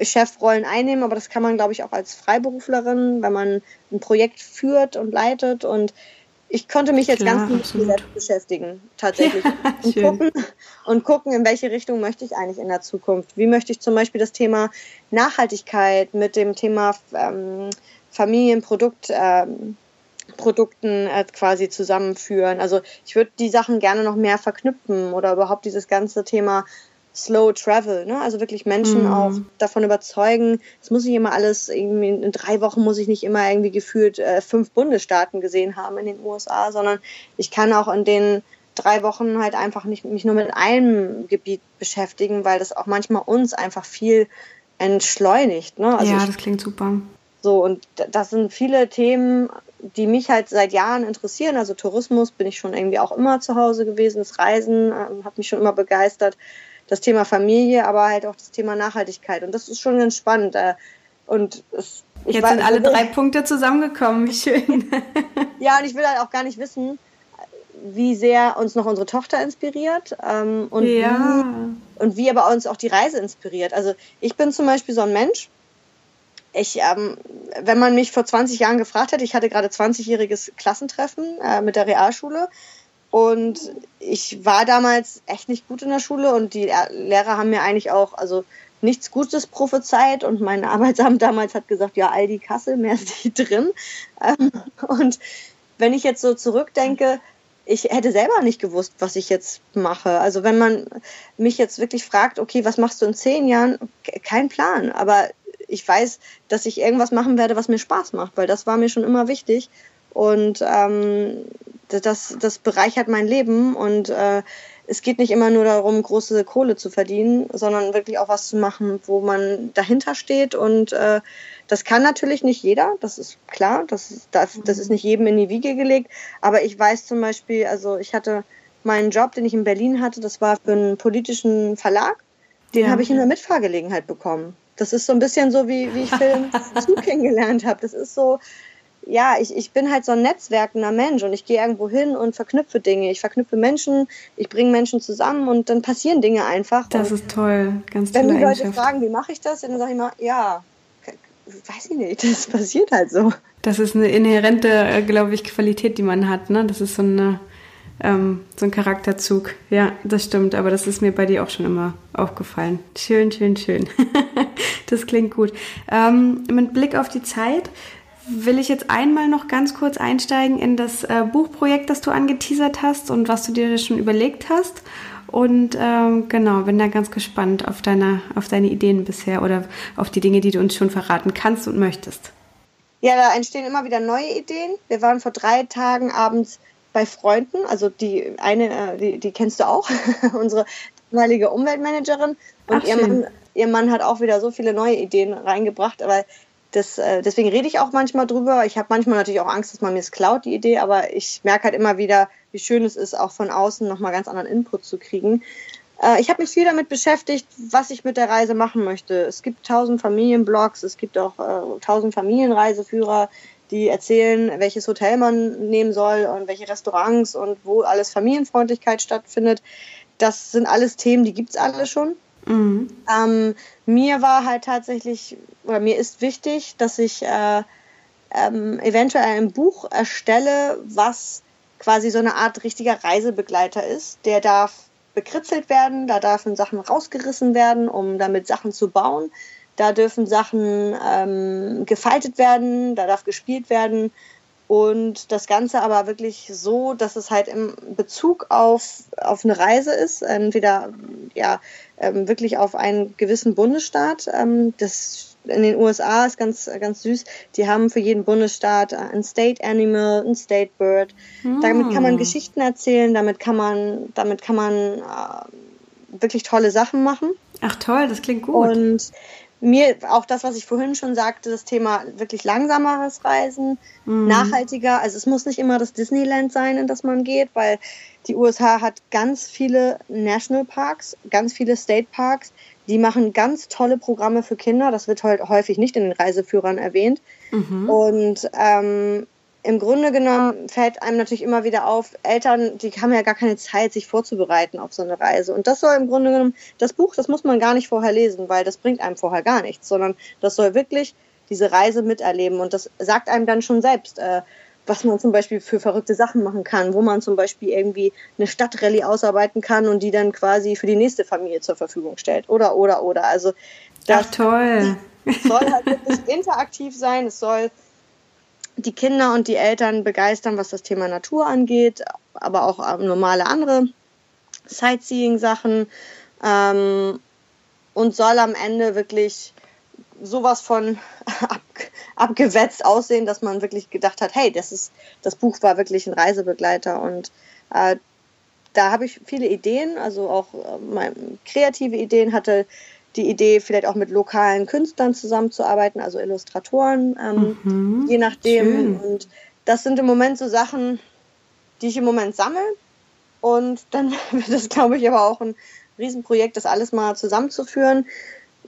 Chefrollen einnehmen, aber das kann man, glaube ich, auch als Freiberuflerin, wenn man ein Projekt führt und leitet. Und ich konnte mich jetzt Klar, ganz viel selbst beschäftigen, tatsächlich. Ja, und, gucken, und gucken, in welche Richtung möchte ich eigentlich in der Zukunft. Wie möchte ich zum Beispiel das Thema Nachhaltigkeit mit dem Thema ähm, Familienprodukt ähm, Produkten äh, quasi zusammenführen. Also ich würde die Sachen gerne noch mehr verknüpfen oder überhaupt dieses ganze Thema Slow Travel, ne? Also wirklich Menschen mm. auch davon überzeugen, es muss nicht immer alles irgendwie in drei Wochen muss ich nicht immer irgendwie gefühlt äh, fünf Bundesstaaten gesehen haben in den USA, sondern ich kann auch in den drei Wochen halt einfach nicht mich nur mit einem Gebiet beschäftigen, weil das auch manchmal uns einfach viel entschleunigt. Ne? Also ja, das klingt super. So, und das sind viele Themen, die mich halt seit Jahren interessieren. Also Tourismus bin ich schon irgendwie auch immer zu Hause gewesen. Das Reisen äh, hat mich schon immer begeistert. Das Thema Familie, aber halt auch das Thema Nachhaltigkeit. Und das ist schon ganz spannend. Äh, und es, Jetzt weiß, sind alle drei Punkte zusammengekommen. Wie schön. ja, und ich will halt auch gar nicht wissen, wie sehr uns noch unsere Tochter inspiriert ähm, und, ja. wie, und wie aber uns auch die Reise inspiriert. Also ich bin zum Beispiel so ein Mensch, ich, ähm, wenn man mich vor 20 Jahren gefragt hätte, ich hatte gerade 20-jähriges Klassentreffen äh, mit der Realschule und ich war damals echt nicht gut in der Schule und die Lehrer haben mir eigentlich auch, also nichts Gutes prophezeit und mein Arbeitsamt damals hat gesagt, ja, Aldi Kassel, mehr ist nicht drin. Ähm, und wenn ich jetzt so zurückdenke, ich hätte selber nicht gewusst, was ich jetzt mache. Also wenn man mich jetzt wirklich fragt, okay, was machst du in zehn Jahren? Kein Plan. Aber ich weiß, dass ich irgendwas machen werde, was mir Spaß macht, weil das war mir schon immer wichtig. Und ähm, das, das bereichert mein Leben und äh, es geht nicht immer nur darum, große Kohle zu verdienen, sondern wirklich auch was zu machen, wo man dahinter steht. Und äh, das kann natürlich nicht jeder, das ist klar, das ist, das, das ist nicht jedem in die Wiege gelegt. Aber ich weiß zum Beispiel, also ich hatte meinen Job, den ich in Berlin hatte, das war für einen politischen Verlag. Den ja. habe ich in der Mitfahrgelegenheit bekommen. Das ist so ein bisschen so, wie, wie ich Film zu kennengelernt habe. Das ist so, ja, ich, ich bin halt so ein netzwerkender Mensch und ich gehe irgendwo hin und verknüpfe Dinge. Ich verknüpfe Menschen, ich bringe Menschen zusammen und dann passieren Dinge einfach. Das und ist toll, ganz toll. Wenn die Leute fragen, wie mache ich das, dann sage ich mal, ja, weiß ich nicht, das passiert halt so. Das ist eine inhärente, äh, glaube ich, Qualität, die man hat. Ne? Das ist so eine ähm, so ein Charakterzug. Ja, das stimmt, aber das ist mir bei dir auch schon immer aufgefallen. Schön, schön, schön. das klingt gut. Ähm, mit Blick auf die Zeit will ich jetzt einmal noch ganz kurz einsteigen in das äh, Buchprojekt, das du angeteasert hast und was du dir schon überlegt hast. Und ähm, genau, bin da ganz gespannt auf deine, auf deine Ideen bisher oder auf die Dinge, die du uns schon verraten kannst und möchtest. Ja, da entstehen immer wieder neue Ideen. Wir waren vor drei Tagen abends bei Freunden, also die eine, äh, die, die kennst du auch, unsere ehemalige Umweltmanagerin. Und Ach, ihr, Mann, ihr Mann hat auch wieder so viele neue Ideen reingebracht, aber das, äh, deswegen rede ich auch manchmal drüber. Ich habe manchmal natürlich auch Angst, dass man mir es klaut, die Idee, aber ich merke halt immer wieder, wie schön es ist, auch von außen nochmal ganz anderen Input zu kriegen. Äh, ich habe mich viel damit beschäftigt, was ich mit der Reise machen möchte. Es gibt tausend Familienblogs, es gibt auch äh, tausend Familienreiseführer, die erzählen, welches Hotel man nehmen soll und welche Restaurants und wo alles Familienfreundlichkeit stattfindet. Das sind alles Themen, die gibt es alle schon. Mhm. Ähm, mir war halt tatsächlich, oder mir ist wichtig, dass ich äh, ähm, eventuell ein Buch erstelle, was quasi so eine Art richtiger Reisebegleiter ist. Der darf bekritzelt werden, da dürfen Sachen rausgerissen werden, um damit Sachen zu bauen. Da dürfen Sachen ähm, gefaltet werden, da darf gespielt werden. Und das Ganze aber wirklich so, dass es halt im Bezug auf, auf eine Reise ist, entweder ja, ähm, wirklich auf einen gewissen Bundesstaat. Ähm, das in den USA ist ganz, ganz süß. Die haben für jeden Bundesstaat ein State Animal, ein State Bird. Mm. Damit kann man hm. Geschichten erzählen, damit kann man, damit kann man äh, wirklich tolle Sachen machen. Ach toll, das klingt gut. Und mir auch das, was ich vorhin schon sagte, das Thema wirklich langsameres Reisen, mhm. nachhaltiger. Also es muss nicht immer das Disneyland sein, in das man geht, weil die USA hat ganz viele Nationalparks, ganz viele State Parks. Die machen ganz tolle Programme für Kinder. Das wird halt häufig nicht in den Reiseführern erwähnt. Mhm. Und ähm, im Grunde genommen fällt einem natürlich immer wieder auf, Eltern, die haben ja gar keine Zeit, sich vorzubereiten auf so eine Reise. Und das soll im Grunde genommen, das Buch, das muss man gar nicht vorher lesen, weil das bringt einem vorher gar nichts, sondern das soll wirklich diese Reise miterleben. Und das sagt einem dann schon selbst, äh, was man zum Beispiel für verrückte Sachen machen kann, wo man zum Beispiel irgendwie eine Stadtrallye ausarbeiten kann und die dann quasi für die nächste Familie zur Verfügung stellt. Oder, oder, oder. Also das Ach, toll. soll halt wirklich interaktiv sein. Es soll die Kinder und die Eltern begeistern, was das Thema Natur angeht, aber auch ähm, normale andere Sightseeing-Sachen ähm, und soll am Ende wirklich sowas von ab, abgewetzt aussehen, dass man wirklich gedacht hat, hey, das ist das Buch war wirklich ein Reisebegleiter. Und äh, da habe ich viele Ideen, also auch äh, kreative Ideen hatte die Idee, vielleicht auch mit lokalen Künstlern zusammenzuarbeiten, also Illustratoren, ähm, mhm, je nachdem. Schön. Und das sind im Moment so Sachen, die ich im Moment sammle. Und dann wird es, glaube ich, aber auch ein Riesenprojekt, das alles mal zusammenzuführen.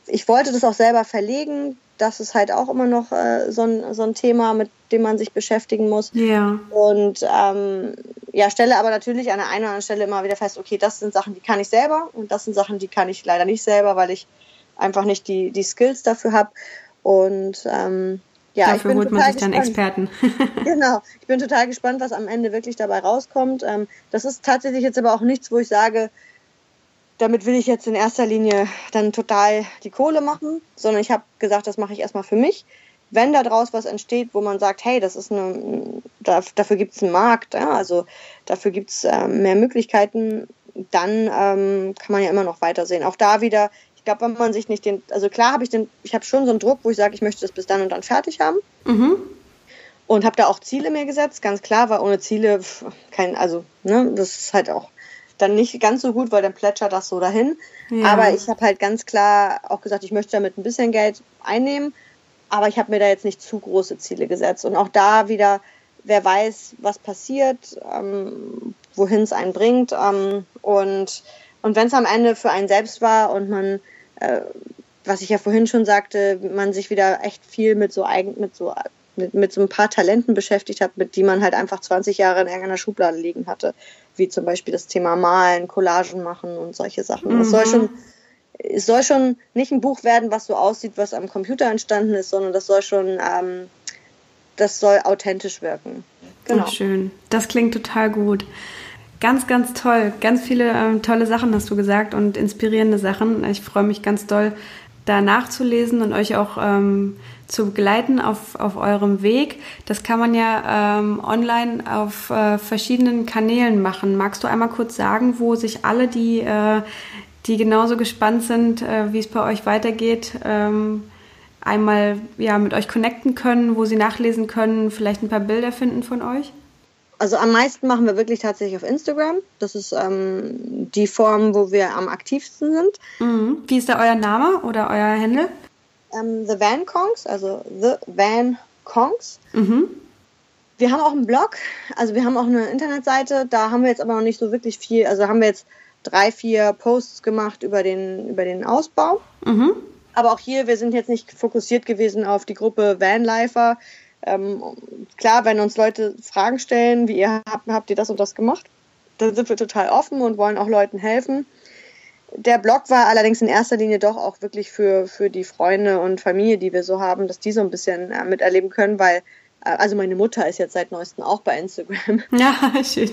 Ich wollte das auch selber verlegen. Das ist halt auch immer noch äh, so, ein, so ein Thema, mit dem man sich beschäftigen muss. Ja. Und ähm, ja, stelle aber natürlich an der einen oder anderen Stelle immer wieder fest, okay, das sind Sachen, die kann ich selber und das sind Sachen, die kann ich leider nicht selber, weil ich einfach nicht die, die Skills dafür habe. Und ähm, ja, Dafür holt man sich dann Experten. genau. Ich bin total gespannt, was am Ende wirklich dabei rauskommt. Ähm, das ist tatsächlich jetzt aber auch nichts, wo ich sage, damit will ich jetzt in erster Linie dann total die Kohle machen, sondern ich habe gesagt, das mache ich erstmal für mich. Wenn da draus was entsteht, wo man sagt, hey, das ist eine, dafür gibt es einen Markt, ja, also dafür gibt es äh, mehr Möglichkeiten, dann ähm, kann man ja immer noch weitersehen. Auch da wieder, glaube, wenn man sich nicht den, also klar habe ich den, ich habe schon so einen Druck, wo ich sage, ich möchte das bis dann und dann fertig haben. Mhm. Und habe da auch Ziele mir gesetzt, ganz klar, weil ohne Ziele kein, also, ne, das ist halt auch dann nicht ganz so gut, weil dann plätschert das so dahin. Ja. Aber ich habe halt ganz klar auch gesagt, ich möchte damit ein bisschen Geld einnehmen, aber ich habe mir da jetzt nicht zu große Ziele gesetzt. Und auch da wieder, wer weiß, was passiert, ähm, wohin es einen bringt. Ähm, und und wenn es am Ende für einen selbst war und man äh, was ich ja vorhin schon sagte, man sich wieder echt viel mit so eigen, mit so mit, mit so ein paar Talenten beschäftigt hat, mit die man halt einfach 20 Jahre in irgendeiner Schublade liegen hatte, wie zum Beispiel das Thema Malen, Collagen machen und solche Sachen. Mhm. Es soll schon es soll schon nicht ein Buch werden, was so aussieht, was am Computer entstanden ist, sondern das soll schon ähm, das soll authentisch wirken. Genau. Ach, schön. Das klingt total gut. Ganz, ganz toll. Ganz viele ähm, tolle Sachen hast du gesagt und inspirierende Sachen. Ich freue mich ganz doll, da nachzulesen und euch auch ähm, zu begleiten auf, auf eurem Weg. Das kann man ja ähm, online auf äh, verschiedenen Kanälen machen. Magst du einmal kurz sagen, wo sich alle, die, äh, die genauso gespannt sind, äh, wie es bei euch weitergeht, ähm, einmal ja, mit euch connecten können, wo sie nachlesen können, vielleicht ein paar Bilder finden von euch? Also am meisten machen wir wirklich tatsächlich auf Instagram. Das ist ähm, die Form, wo wir am aktivsten sind. Mhm. Wie ist da euer Name oder euer Handle? Ähm, The Van Kongs, also The Van Kongs. Mhm. Wir haben auch einen Blog, also wir haben auch eine Internetseite. Da haben wir jetzt aber noch nicht so wirklich viel. Also haben wir jetzt drei, vier Posts gemacht über den, über den Ausbau. Mhm. Aber auch hier, wir sind jetzt nicht fokussiert gewesen auf die Gruppe Vanlifer. Ähm, klar, wenn uns Leute Fragen stellen, wie ihr habt, habt ihr das und das gemacht, dann sind wir total offen und wollen auch Leuten helfen. Der Blog war allerdings in erster Linie doch auch wirklich für, für die Freunde und Familie, die wir so haben, dass die so ein bisschen äh, miterleben können, weil, äh, also meine Mutter ist jetzt seit neuestem auch bei Instagram. Ja, schön.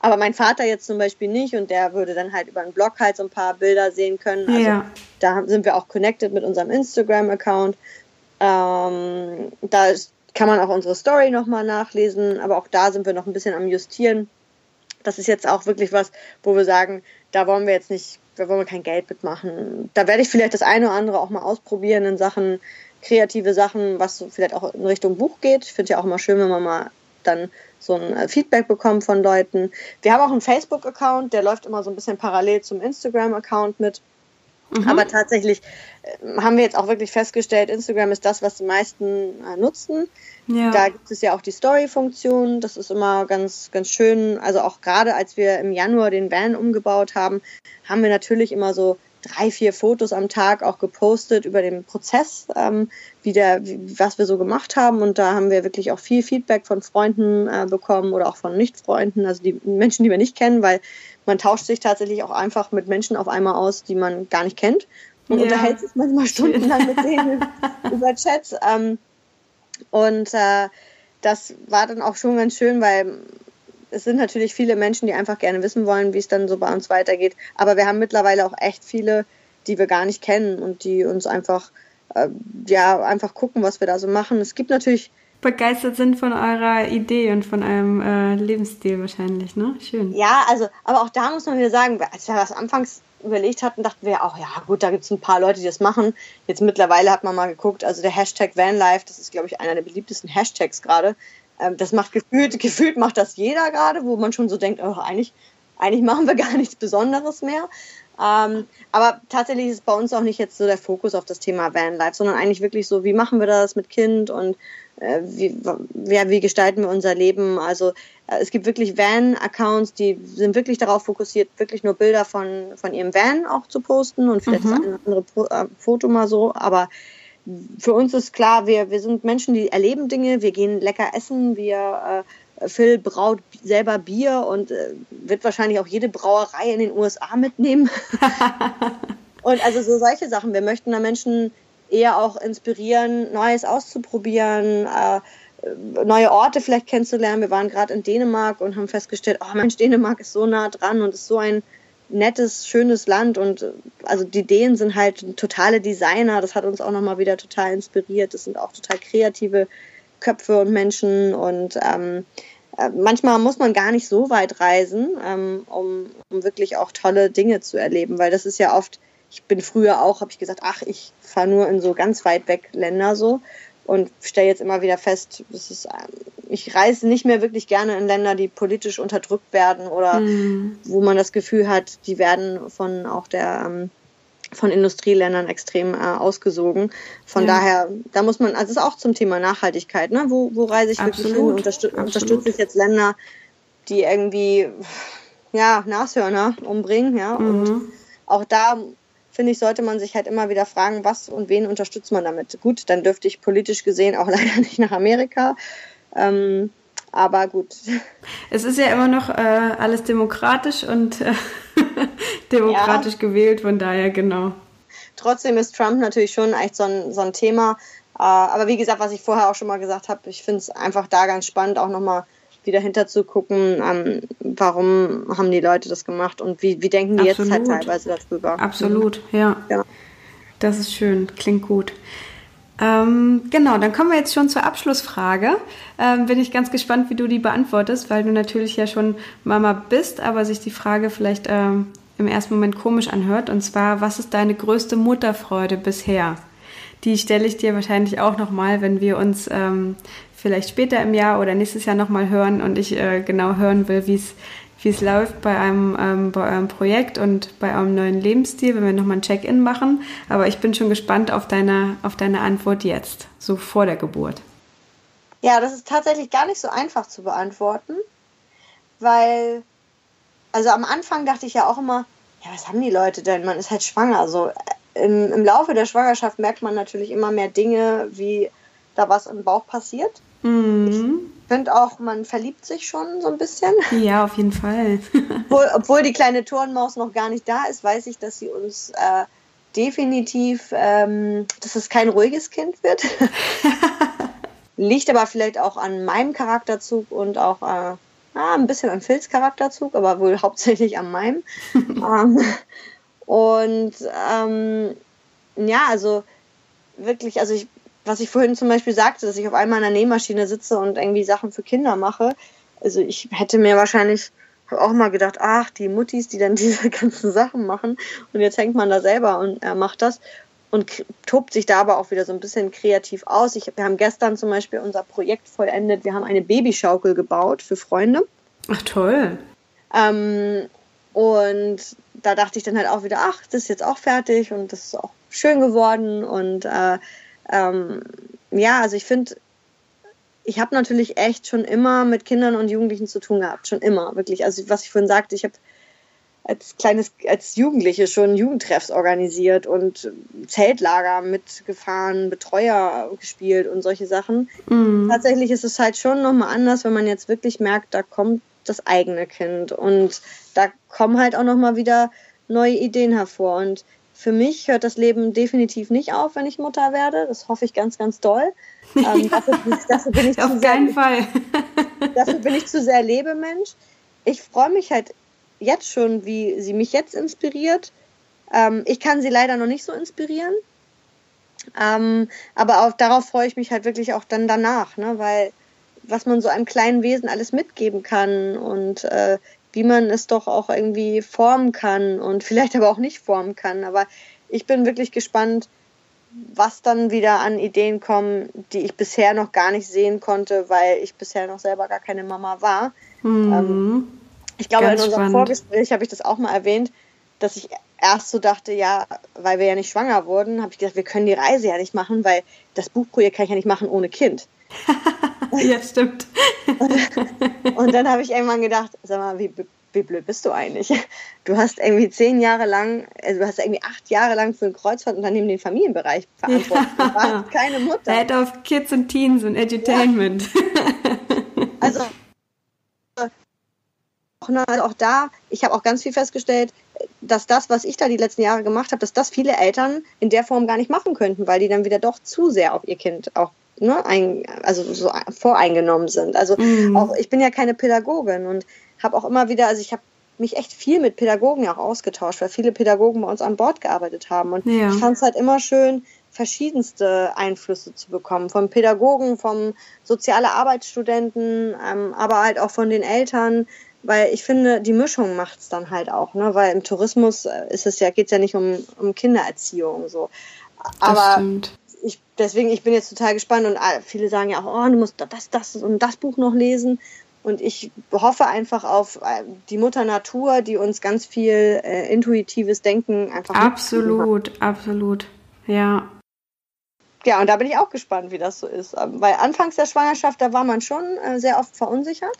Aber mein Vater jetzt zum Beispiel nicht und der würde dann halt über einen Blog halt so ein paar Bilder sehen können. Also ja. da sind wir auch connected mit unserem Instagram-Account. Ähm, da kann man auch unsere Story nochmal nachlesen, aber auch da sind wir noch ein bisschen am Justieren. Das ist jetzt auch wirklich was, wo wir sagen, da wollen wir jetzt nicht, da wollen wir kein Geld mitmachen. Da werde ich vielleicht das eine oder andere auch mal ausprobieren in Sachen kreative Sachen, was vielleicht auch in Richtung Buch geht. Ich finde ja auch immer schön, wenn man mal dann so ein äh, Feedback bekommt von Leuten. Wir haben auch einen Facebook-Account, der läuft immer so ein bisschen parallel zum Instagram-Account mit. Mhm. Aber tatsächlich äh, haben wir jetzt auch wirklich festgestellt, Instagram ist das, was die meisten äh, nutzen. Ja. Da gibt es ja auch die Story-Funktion. Das ist immer ganz, ganz schön. Also auch gerade als wir im Januar den Van umgebaut haben, haben wir natürlich immer so drei, vier Fotos am Tag auch gepostet über den Prozess, ähm, wie der, was wir so gemacht haben. Und da haben wir wirklich auch viel Feedback von Freunden äh, bekommen oder auch von Nicht-Freunden, also die Menschen, die wir nicht kennen, weil man tauscht sich tatsächlich auch einfach mit Menschen auf einmal aus, die man gar nicht kennt und ja. unterhält sich manchmal stundenlang mit denen über Chats. Ähm, und äh, das war dann auch schon ganz schön, weil es sind natürlich viele Menschen, die einfach gerne wissen wollen, wie es dann so bei uns weitergeht. Aber wir haben mittlerweile auch echt viele, die wir gar nicht kennen und die uns einfach, äh, ja, einfach gucken, was wir da so machen. Es gibt natürlich begeistert sind von eurer Idee und von eurem äh, Lebensstil wahrscheinlich, ne? Schön. Ja, also, aber auch da muss man wieder sagen, als wir das anfangs überlegt hatten, dachten wir auch, ja gut, da gibt es ein paar Leute, die das machen. Jetzt mittlerweile hat man mal geguckt, also der Hashtag Vanlife, das ist, glaube ich, einer der beliebtesten Hashtags gerade. Ähm, das macht gefühlt, gefühlt macht das jeder gerade, wo man schon so denkt, oh, eigentlich, eigentlich machen wir gar nichts Besonderes mehr. Ähm, aber tatsächlich ist bei uns auch nicht jetzt so der Fokus auf das Thema Vanlife, sondern eigentlich wirklich so, wie machen wir das mit Kind und äh, wie, ja, wie gestalten wir unser Leben. Also äh, es gibt wirklich Van-Accounts, die sind wirklich darauf fokussiert, wirklich nur Bilder von, von ihrem Van auch zu posten und vielleicht mhm. das eine andere äh, Foto mal so, aber für uns ist klar, wir, wir sind Menschen, die erleben Dinge, wir gehen lecker essen, wir äh, Phil braut selber Bier und äh, wird wahrscheinlich auch jede Brauerei in den USA mitnehmen. und also so solche Sachen. Wir möchten da Menschen eher auch inspirieren, Neues auszuprobieren, äh, neue Orte vielleicht kennenzulernen. Wir waren gerade in Dänemark und haben festgestellt, oh Mensch, Dänemark ist so nah dran und ist so ein nettes, schönes Land und äh, also die Ideen sind halt totale Designer. Das hat uns auch nochmal wieder total inspiriert. Das sind auch total kreative Köpfe und Menschen und ähm, äh, manchmal muss man gar nicht so weit reisen, ähm, um, um wirklich auch tolle Dinge zu erleben, weil das ist ja oft, ich bin früher auch, habe ich gesagt, ach, ich fahre nur in so ganz weit weg Länder so und stelle jetzt immer wieder fest, ist, ich reise nicht mehr wirklich gerne in Länder, die politisch unterdrückt werden oder mhm. wo man das Gefühl hat, die werden von auch der ähm, von Industrieländern extrem äh, ausgesogen. Von ja. daher, da muss man, also es ist auch zum Thema Nachhaltigkeit, ne? Wo, wo reise ich Absolut. wirklich hin? Unterstüt Absolut. Unterstütze ich jetzt Länder, die irgendwie ja, Nashörner umbringen, ja. Mhm. Und auch da finde ich, sollte man sich halt immer wieder fragen, was und wen unterstützt man damit. Gut, dann dürfte ich politisch gesehen auch leider nicht nach Amerika. Ähm, aber gut. Es ist ja immer noch äh, alles demokratisch und äh, demokratisch ja. gewählt, von daher genau. Trotzdem ist Trump natürlich schon echt so ein, so ein Thema. Äh, aber wie gesagt, was ich vorher auch schon mal gesagt habe, ich finde es einfach da ganz spannend, auch nochmal wieder hinter zu gucken, ähm, warum haben die Leute das gemacht und wie, wie denken die Absolut. jetzt halt teilweise darüber. Absolut, ja. ja. Das ist schön, klingt gut. Ähm, genau, dann kommen wir jetzt schon zur Abschlussfrage. Ähm, bin ich ganz gespannt, wie du die beantwortest, weil du natürlich ja schon Mama bist, aber sich die Frage vielleicht ähm, im ersten Moment komisch anhört. Und zwar, was ist deine größte Mutterfreude bisher? Die stelle ich dir wahrscheinlich auch nochmal, wenn wir uns ähm, vielleicht später im Jahr oder nächstes Jahr nochmal hören und ich äh, genau hören will, wie es wie es läuft bei einem ähm, bei eurem Projekt und bei eurem neuen Lebensstil, wenn wir nochmal ein Check-in machen. Aber ich bin schon gespannt auf deine, auf deine Antwort jetzt, so vor der Geburt. Ja, das ist tatsächlich gar nicht so einfach zu beantworten, weil, also am Anfang dachte ich ja auch immer, ja, was haben die Leute denn? Man ist halt schwanger. Also im, im Laufe der Schwangerschaft merkt man natürlich immer mehr Dinge, wie da was im Bauch passiert. Mhm. Ich finde auch, man verliebt sich schon so ein bisschen. Ja, auf jeden Fall. obwohl, obwohl, die kleine Turnmaus noch gar nicht da ist, weiß ich, dass sie uns äh, definitiv, ähm, dass es kein ruhiges Kind wird. Liegt aber vielleicht auch an meinem Charakterzug und auch äh, ah, ein bisschen an Phils Charakterzug, aber wohl hauptsächlich an meinem. ähm, und ähm, ja, also wirklich, also ich, was ich vorhin zum Beispiel sagte, dass ich auf einmal an der Nähmaschine sitze und irgendwie Sachen für Kinder mache. Also ich hätte mir wahrscheinlich auch mal gedacht, ach, die Muttis, die dann diese ganzen Sachen machen und jetzt hängt man da selber und er macht das und tobt sich da aber auch wieder so ein bisschen kreativ aus. Ich, wir haben gestern zum Beispiel unser Projekt vollendet. Wir haben eine Babyschaukel gebaut für Freunde. Ach toll. Ähm, und da dachte ich dann halt auch wieder, ach, das ist jetzt auch fertig und das ist auch schön geworden. Und äh, ähm, ja, also ich finde, ich habe natürlich echt schon immer mit Kindern und Jugendlichen zu tun gehabt, schon immer, wirklich. Also was ich vorhin sagte, ich habe als kleines, als Jugendliche schon Jugendtreffs organisiert und Zeltlager mitgefahren, Betreuer gespielt und solche Sachen. Mhm. Tatsächlich ist es halt schon nochmal anders, wenn man jetzt wirklich merkt, da kommt das eigene Kind und da kommen halt auch nochmal wieder neue Ideen hervor. Und für mich hört das Leben definitiv nicht auf, wenn ich Mutter werde. Das hoffe ich ganz, ganz doll. Ähm, dafür, dafür, bin ich auf keinen sehr, Fall. dafür bin ich zu sehr Lebemensch. Ich freue mich halt jetzt schon, wie sie mich jetzt inspiriert. Ähm, ich kann sie leider noch nicht so inspirieren. Ähm, aber auch, darauf freue ich mich halt wirklich auch dann danach, ne? weil was man so einem kleinen Wesen alles mitgeben kann und äh, wie man es doch auch irgendwie formen kann und vielleicht aber auch nicht formen kann. Aber ich bin wirklich gespannt, was dann wieder an Ideen kommen, die ich bisher noch gar nicht sehen konnte, weil ich bisher noch selber gar keine Mama war. Mhm. Ähm, ich glaube, Ganz in unserem spannend. Vorgespräch habe ich das auch mal erwähnt, dass ich erst so dachte, ja, weil wir ja nicht schwanger wurden, habe ich gedacht, wir können die Reise ja nicht machen, weil das Buchprojekt kann ich ja nicht machen ohne Kind. Ja, stimmt. und, und dann habe ich irgendwann gedacht, sag mal, wie, wie blöd bist du eigentlich? Du hast irgendwie zehn Jahre lang, also du hast irgendwie acht Jahre lang für ein Kreuzfahrtunternehmen den Familienbereich verantwortet. Ja. Du warst keine Mutter. Head of Kids and Teens und Edutainment. Ja. Also also auch da, ich habe auch ganz viel festgestellt, dass das, was ich da die letzten Jahre gemacht habe, dass das viele Eltern in der Form gar nicht machen könnten, weil die dann wieder doch zu sehr auf ihr Kind auch ne, ein, also so voreingenommen sind. Also mhm. auch ich bin ja keine Pädagogin und habe auch immer wieder, also ich habe mich echt viel mit Pädagogen auch ausgetauscht, weil viele Pädagogen bei uns an Bord gearbeitet haben. Und ja. ich fand es halt immer schön, verschiedenste Einflüsse zu bekommen. Vom Pädagogen, vom soziale Arbeitsstudenten, ähm, aber halt auch von den Eltern, weil ich finde, die Mischung macht es dann halt auch, ne? Weil im Tourismus äh, ist es ja, geht es ja nicht um, um Kindererziehung so. Aber ich, deswegen, ich bin jetzt total gespannt und äh, viele sagen ja auch, oh, du musst das, das und das Buch noch lesen. Und ich hoffe einfach auf äh, die Mutter Natur, die uns ganz viel äh, intuitives Denken einfach. Absolut, absolut. Ja. Ja, und da bin ich auch gespannt, wie das so ist. Ähm, weil anfangs der Schwangerschaft, da war man schon sehr oft verunsichert.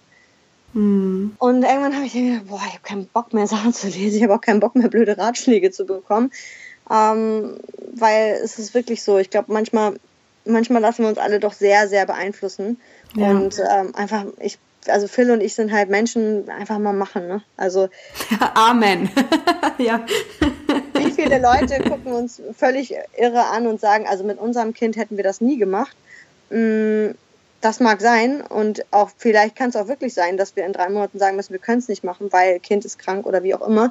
Mhm. Und irgendwann habe ich gedacht, boah, ich habe keinen Bock mehr, Sachen zu lesen. Ich habe auch keinen Bock mehr, blöde Ratschläge zu bekommen. Ähm, weil es ist wirklich so, ich glaube, manchmal, manchmal lassen wir uns alle doch sehr, sehr beeinflussen. Ja. Und ähm, einfach, ich, also Phil und ich sind halt Menschen, einfach mal machen, ne? Also. Amen. ja. Wie viele Leute gucken uns völlig irre an und sagen, also mit unserem Kind hätten wir das nie gemacht. Das mag sein und auch vielleicht kann es auch wirklich sein, dass wir in drei Monaten sagen müssen, wir können es nicht machen, weil Kind ist krank oder wie auch immer.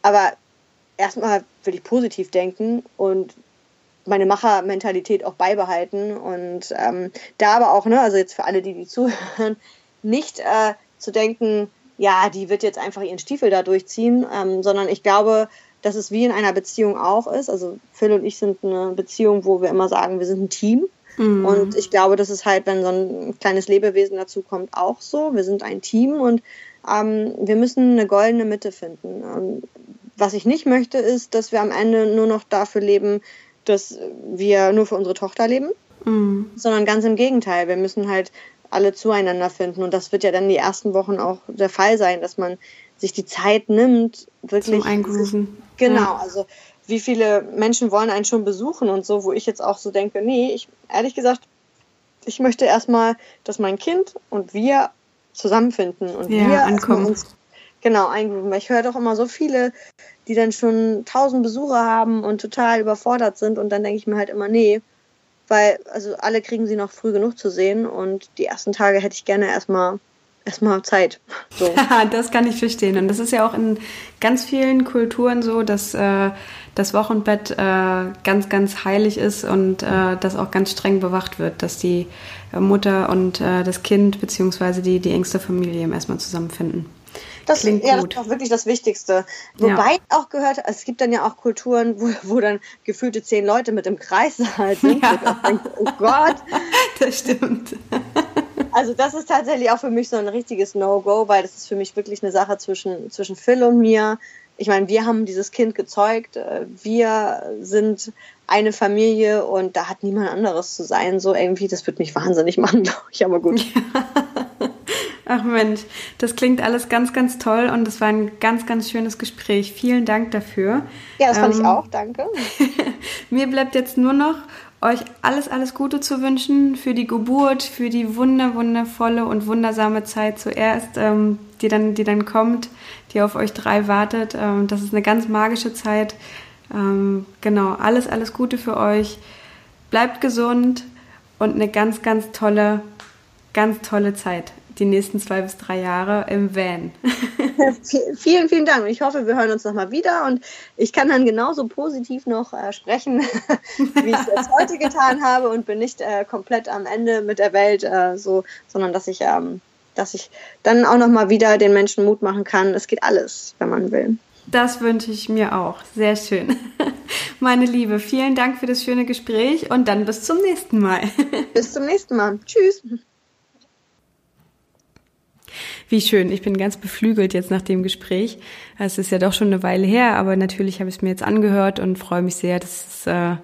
Aber erstmal will ich positiv denken und meine Machermentalität auch beibehalten und ähm, da aber auch, ne, also jetzt für alle, die die zuhören, nicht äh, zu denken, ja, die wird jetzt einfach ihren Stiefel da durchziehen, ähm, sondern ich glaube, dass es wie in einer Beziehung auch ist. Also Phil und ich sind eine Beziehung, wo wir immer sagen, wir sind ein Team Mhm. Und ich glaube, das ist halt, wenn so ein kleines Lebewesen dazu kommt, auch so. Wir sind ein Team und ähm, wir müssen eine goldene Mitte finden. Ähm, was ich nicht möchte, ist, dass wir am Ende nur noch dafür leben, dass wir nur für unsere Tochter leben, mhm. sondern ganz im Gegenteil. Wir müssen halt alle zueinander finden. Und das wird ja dann die ersten Wochen auch der Fall sein, dass man sich die Zeit nimmt, wirklich. Zum Eingrooven. Genau, ja. also wie viele Menschen wollen einen schon besuchen und so, wo ich jetzt auch so denke, nee, ich ehrlich gesagt, ich möchte erstmal, dass mein Kind und wir zusammenfinden und ja, wir ankommen. uns genau eingrooven. Ich höre doch immer so viele, die dann schon tausend Besucher haben und total überfordert sind und dann denke ich mir halt immer, nee, weil also alle kriegen sie noch früh genug zu sehen und die ersten Tage hätte ich gerne erstmal erstmal Zeit. So. das kann ich verstehen. Und das ist ja auch in ganz vielen Kulturen so, dass äh, das Wochenbett äh, ganz, ganz heilig ist und äh, das auch ganz streng bewacht wird, dass die Mutter und äh, das Kind beziehungsweise die, die engste Familie erstmal zusammenfinden. Das, Klingt ja, gut. das ist auch wirklich das Wichtigste. Wobei ja. auch gehört, es gibt dann ja auch Kulturen, wo, wo dann gefühlte zehn Leute mit im Kreis halt sind. Ja. Denke, oh Gott. Das stimmt. Also das ist tatsächlich auch für mich so ein richtiges No-Go, weil das ist für mich wirklich eine Sache zwischen, zwischen Phil und mir. Ich meine, wir haben dieses Kind gezeugt, äh, wir sind eine Familie und da hat niemand anderes zu sein. So irgendwie, das wird mich wahnsinnig machen, glaube ich, aber gut. Ja. Ach Mensch, das klingt alles ganz, ganz toll und es war ein ganz, ganz schönes Gespräch. Vielen Dank dafür. Ja, das fand ähm, ich auch, danke. mir bleibt jetzt nur noch euch alles, alles Gute zu wünschen für die Geburt, für die wunder, wundervolle und wundersame Zeit zuerst, ähm, die, dann, die dann kommt, die auf euch drei wartet. Ähm, das ist eine ganz magische Zeit. Ähm, genau, alles, alles Gute für euch. Bleibt gesund und eine ganz, ganz tolle, ganz tolle Zeit die nächsten zwei bis drei Jahre im Van. vielen, vielen Dank. Ich hoffe, wir hören uns nochmal wieder und ich kann dann genauso positiv noch äh, sprechen, wie ich es heute getan habe und bin nicht äh, komplett am Ende mit der Welt, äh, so, sondern dass ich, ähm, dass ich dann auch nochmal wieder den Menschen Mut machen kann. Es geht alles, wenn man will. Das wünsche ich mir auch. Sehr schön. Meine Liebe, vielen Dank für das schöne Gespräch und dann bis zum nächsten Mal. bis zum nächsten Mal. Tschüss. Wie schön. Ich bin ganz beflügelt jetzt nach dem Gespräch. Es ist ja doch schon eine Weile her, aber natürlich habe ich es mir jetzt angehört und freue mich sehr, dass es äh,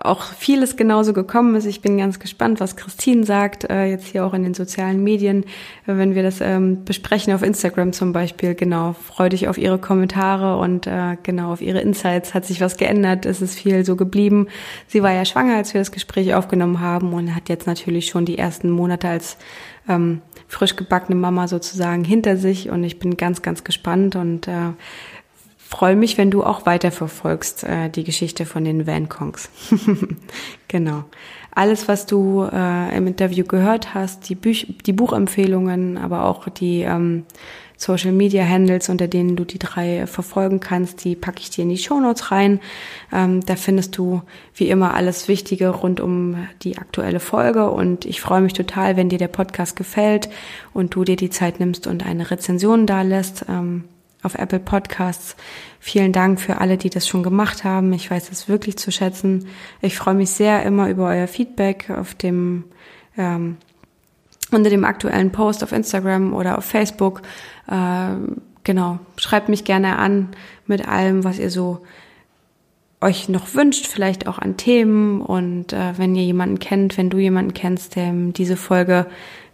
auch vieles genauso gekommen ist. Ich bin ganz gespannt, was Christine sagt, äh, jetzt hier auch in den sozialen Medien, äh, wenn wir das ähm, besprechen auf Instagram zum Beispiel. Genau, freue dich auf ihre Kommentare und äh, genau auf ihre Insights. Hat sich was geändert? Ist es viel so geblieben? Sie war ja schwanger, als wir das Gespräch aufgenommen haben und hat jetzt natürlich schon die ersten Monate als ähm, frisch gebackene Mama sozusagen hinter sich und ich bin ganz, ganz gespannt und äh, freue mich, wenn du auch weiterverfolgst äh, die Geschichte von den Vankongs. genau. Alles, was du äh, im Interview gehört hast, die, Büch die Buchempfehlungen, aber auch die ähm, Social Media Handles, unter denen du die drei verfolgen kannst, die packe ich dir in die Show Notes rein. Ähm, da findest du wie immer alles Wichtige rund um die aktuelle Folge und ich freue mich total, wenn dir der Podcast gefällt und du dir die Zeit nimmst und eine Rezension da lässt. Ähm, auf Apple Podcasts. Vielen Dank für alle, die das schon gemacht haben. Ich weiß das wirklich zu schätzen. Ich freue mich sehr immer über euer Feedback auf dem ähm, unter dem aktuellen Post auf Instagram oder auf Facebook. Äh, genau, schreibt mich gerne an mit allem, was ihr so euch noch wünscht, vielleicht auch an Themen. Und äh, wenn ihr jemanden kennt, wenn du jemanden kennst, dem diese Folge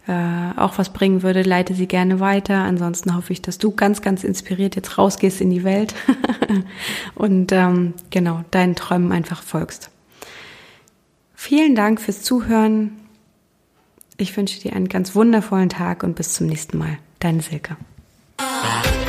äh, auch was bringen würde, leite sie gerne weiter. Ansonsten hoffe ich, dass du ganz, ganz inspiriert jetzt rausgehst in die Welt und ähm, genau deinen Träumen einfach folgst. Vielen Dank fürs Zuhören. Ich wünsche dir einen ganz wundervollen Tag und bis zum nächsten Mal. Deine Silke. Ah.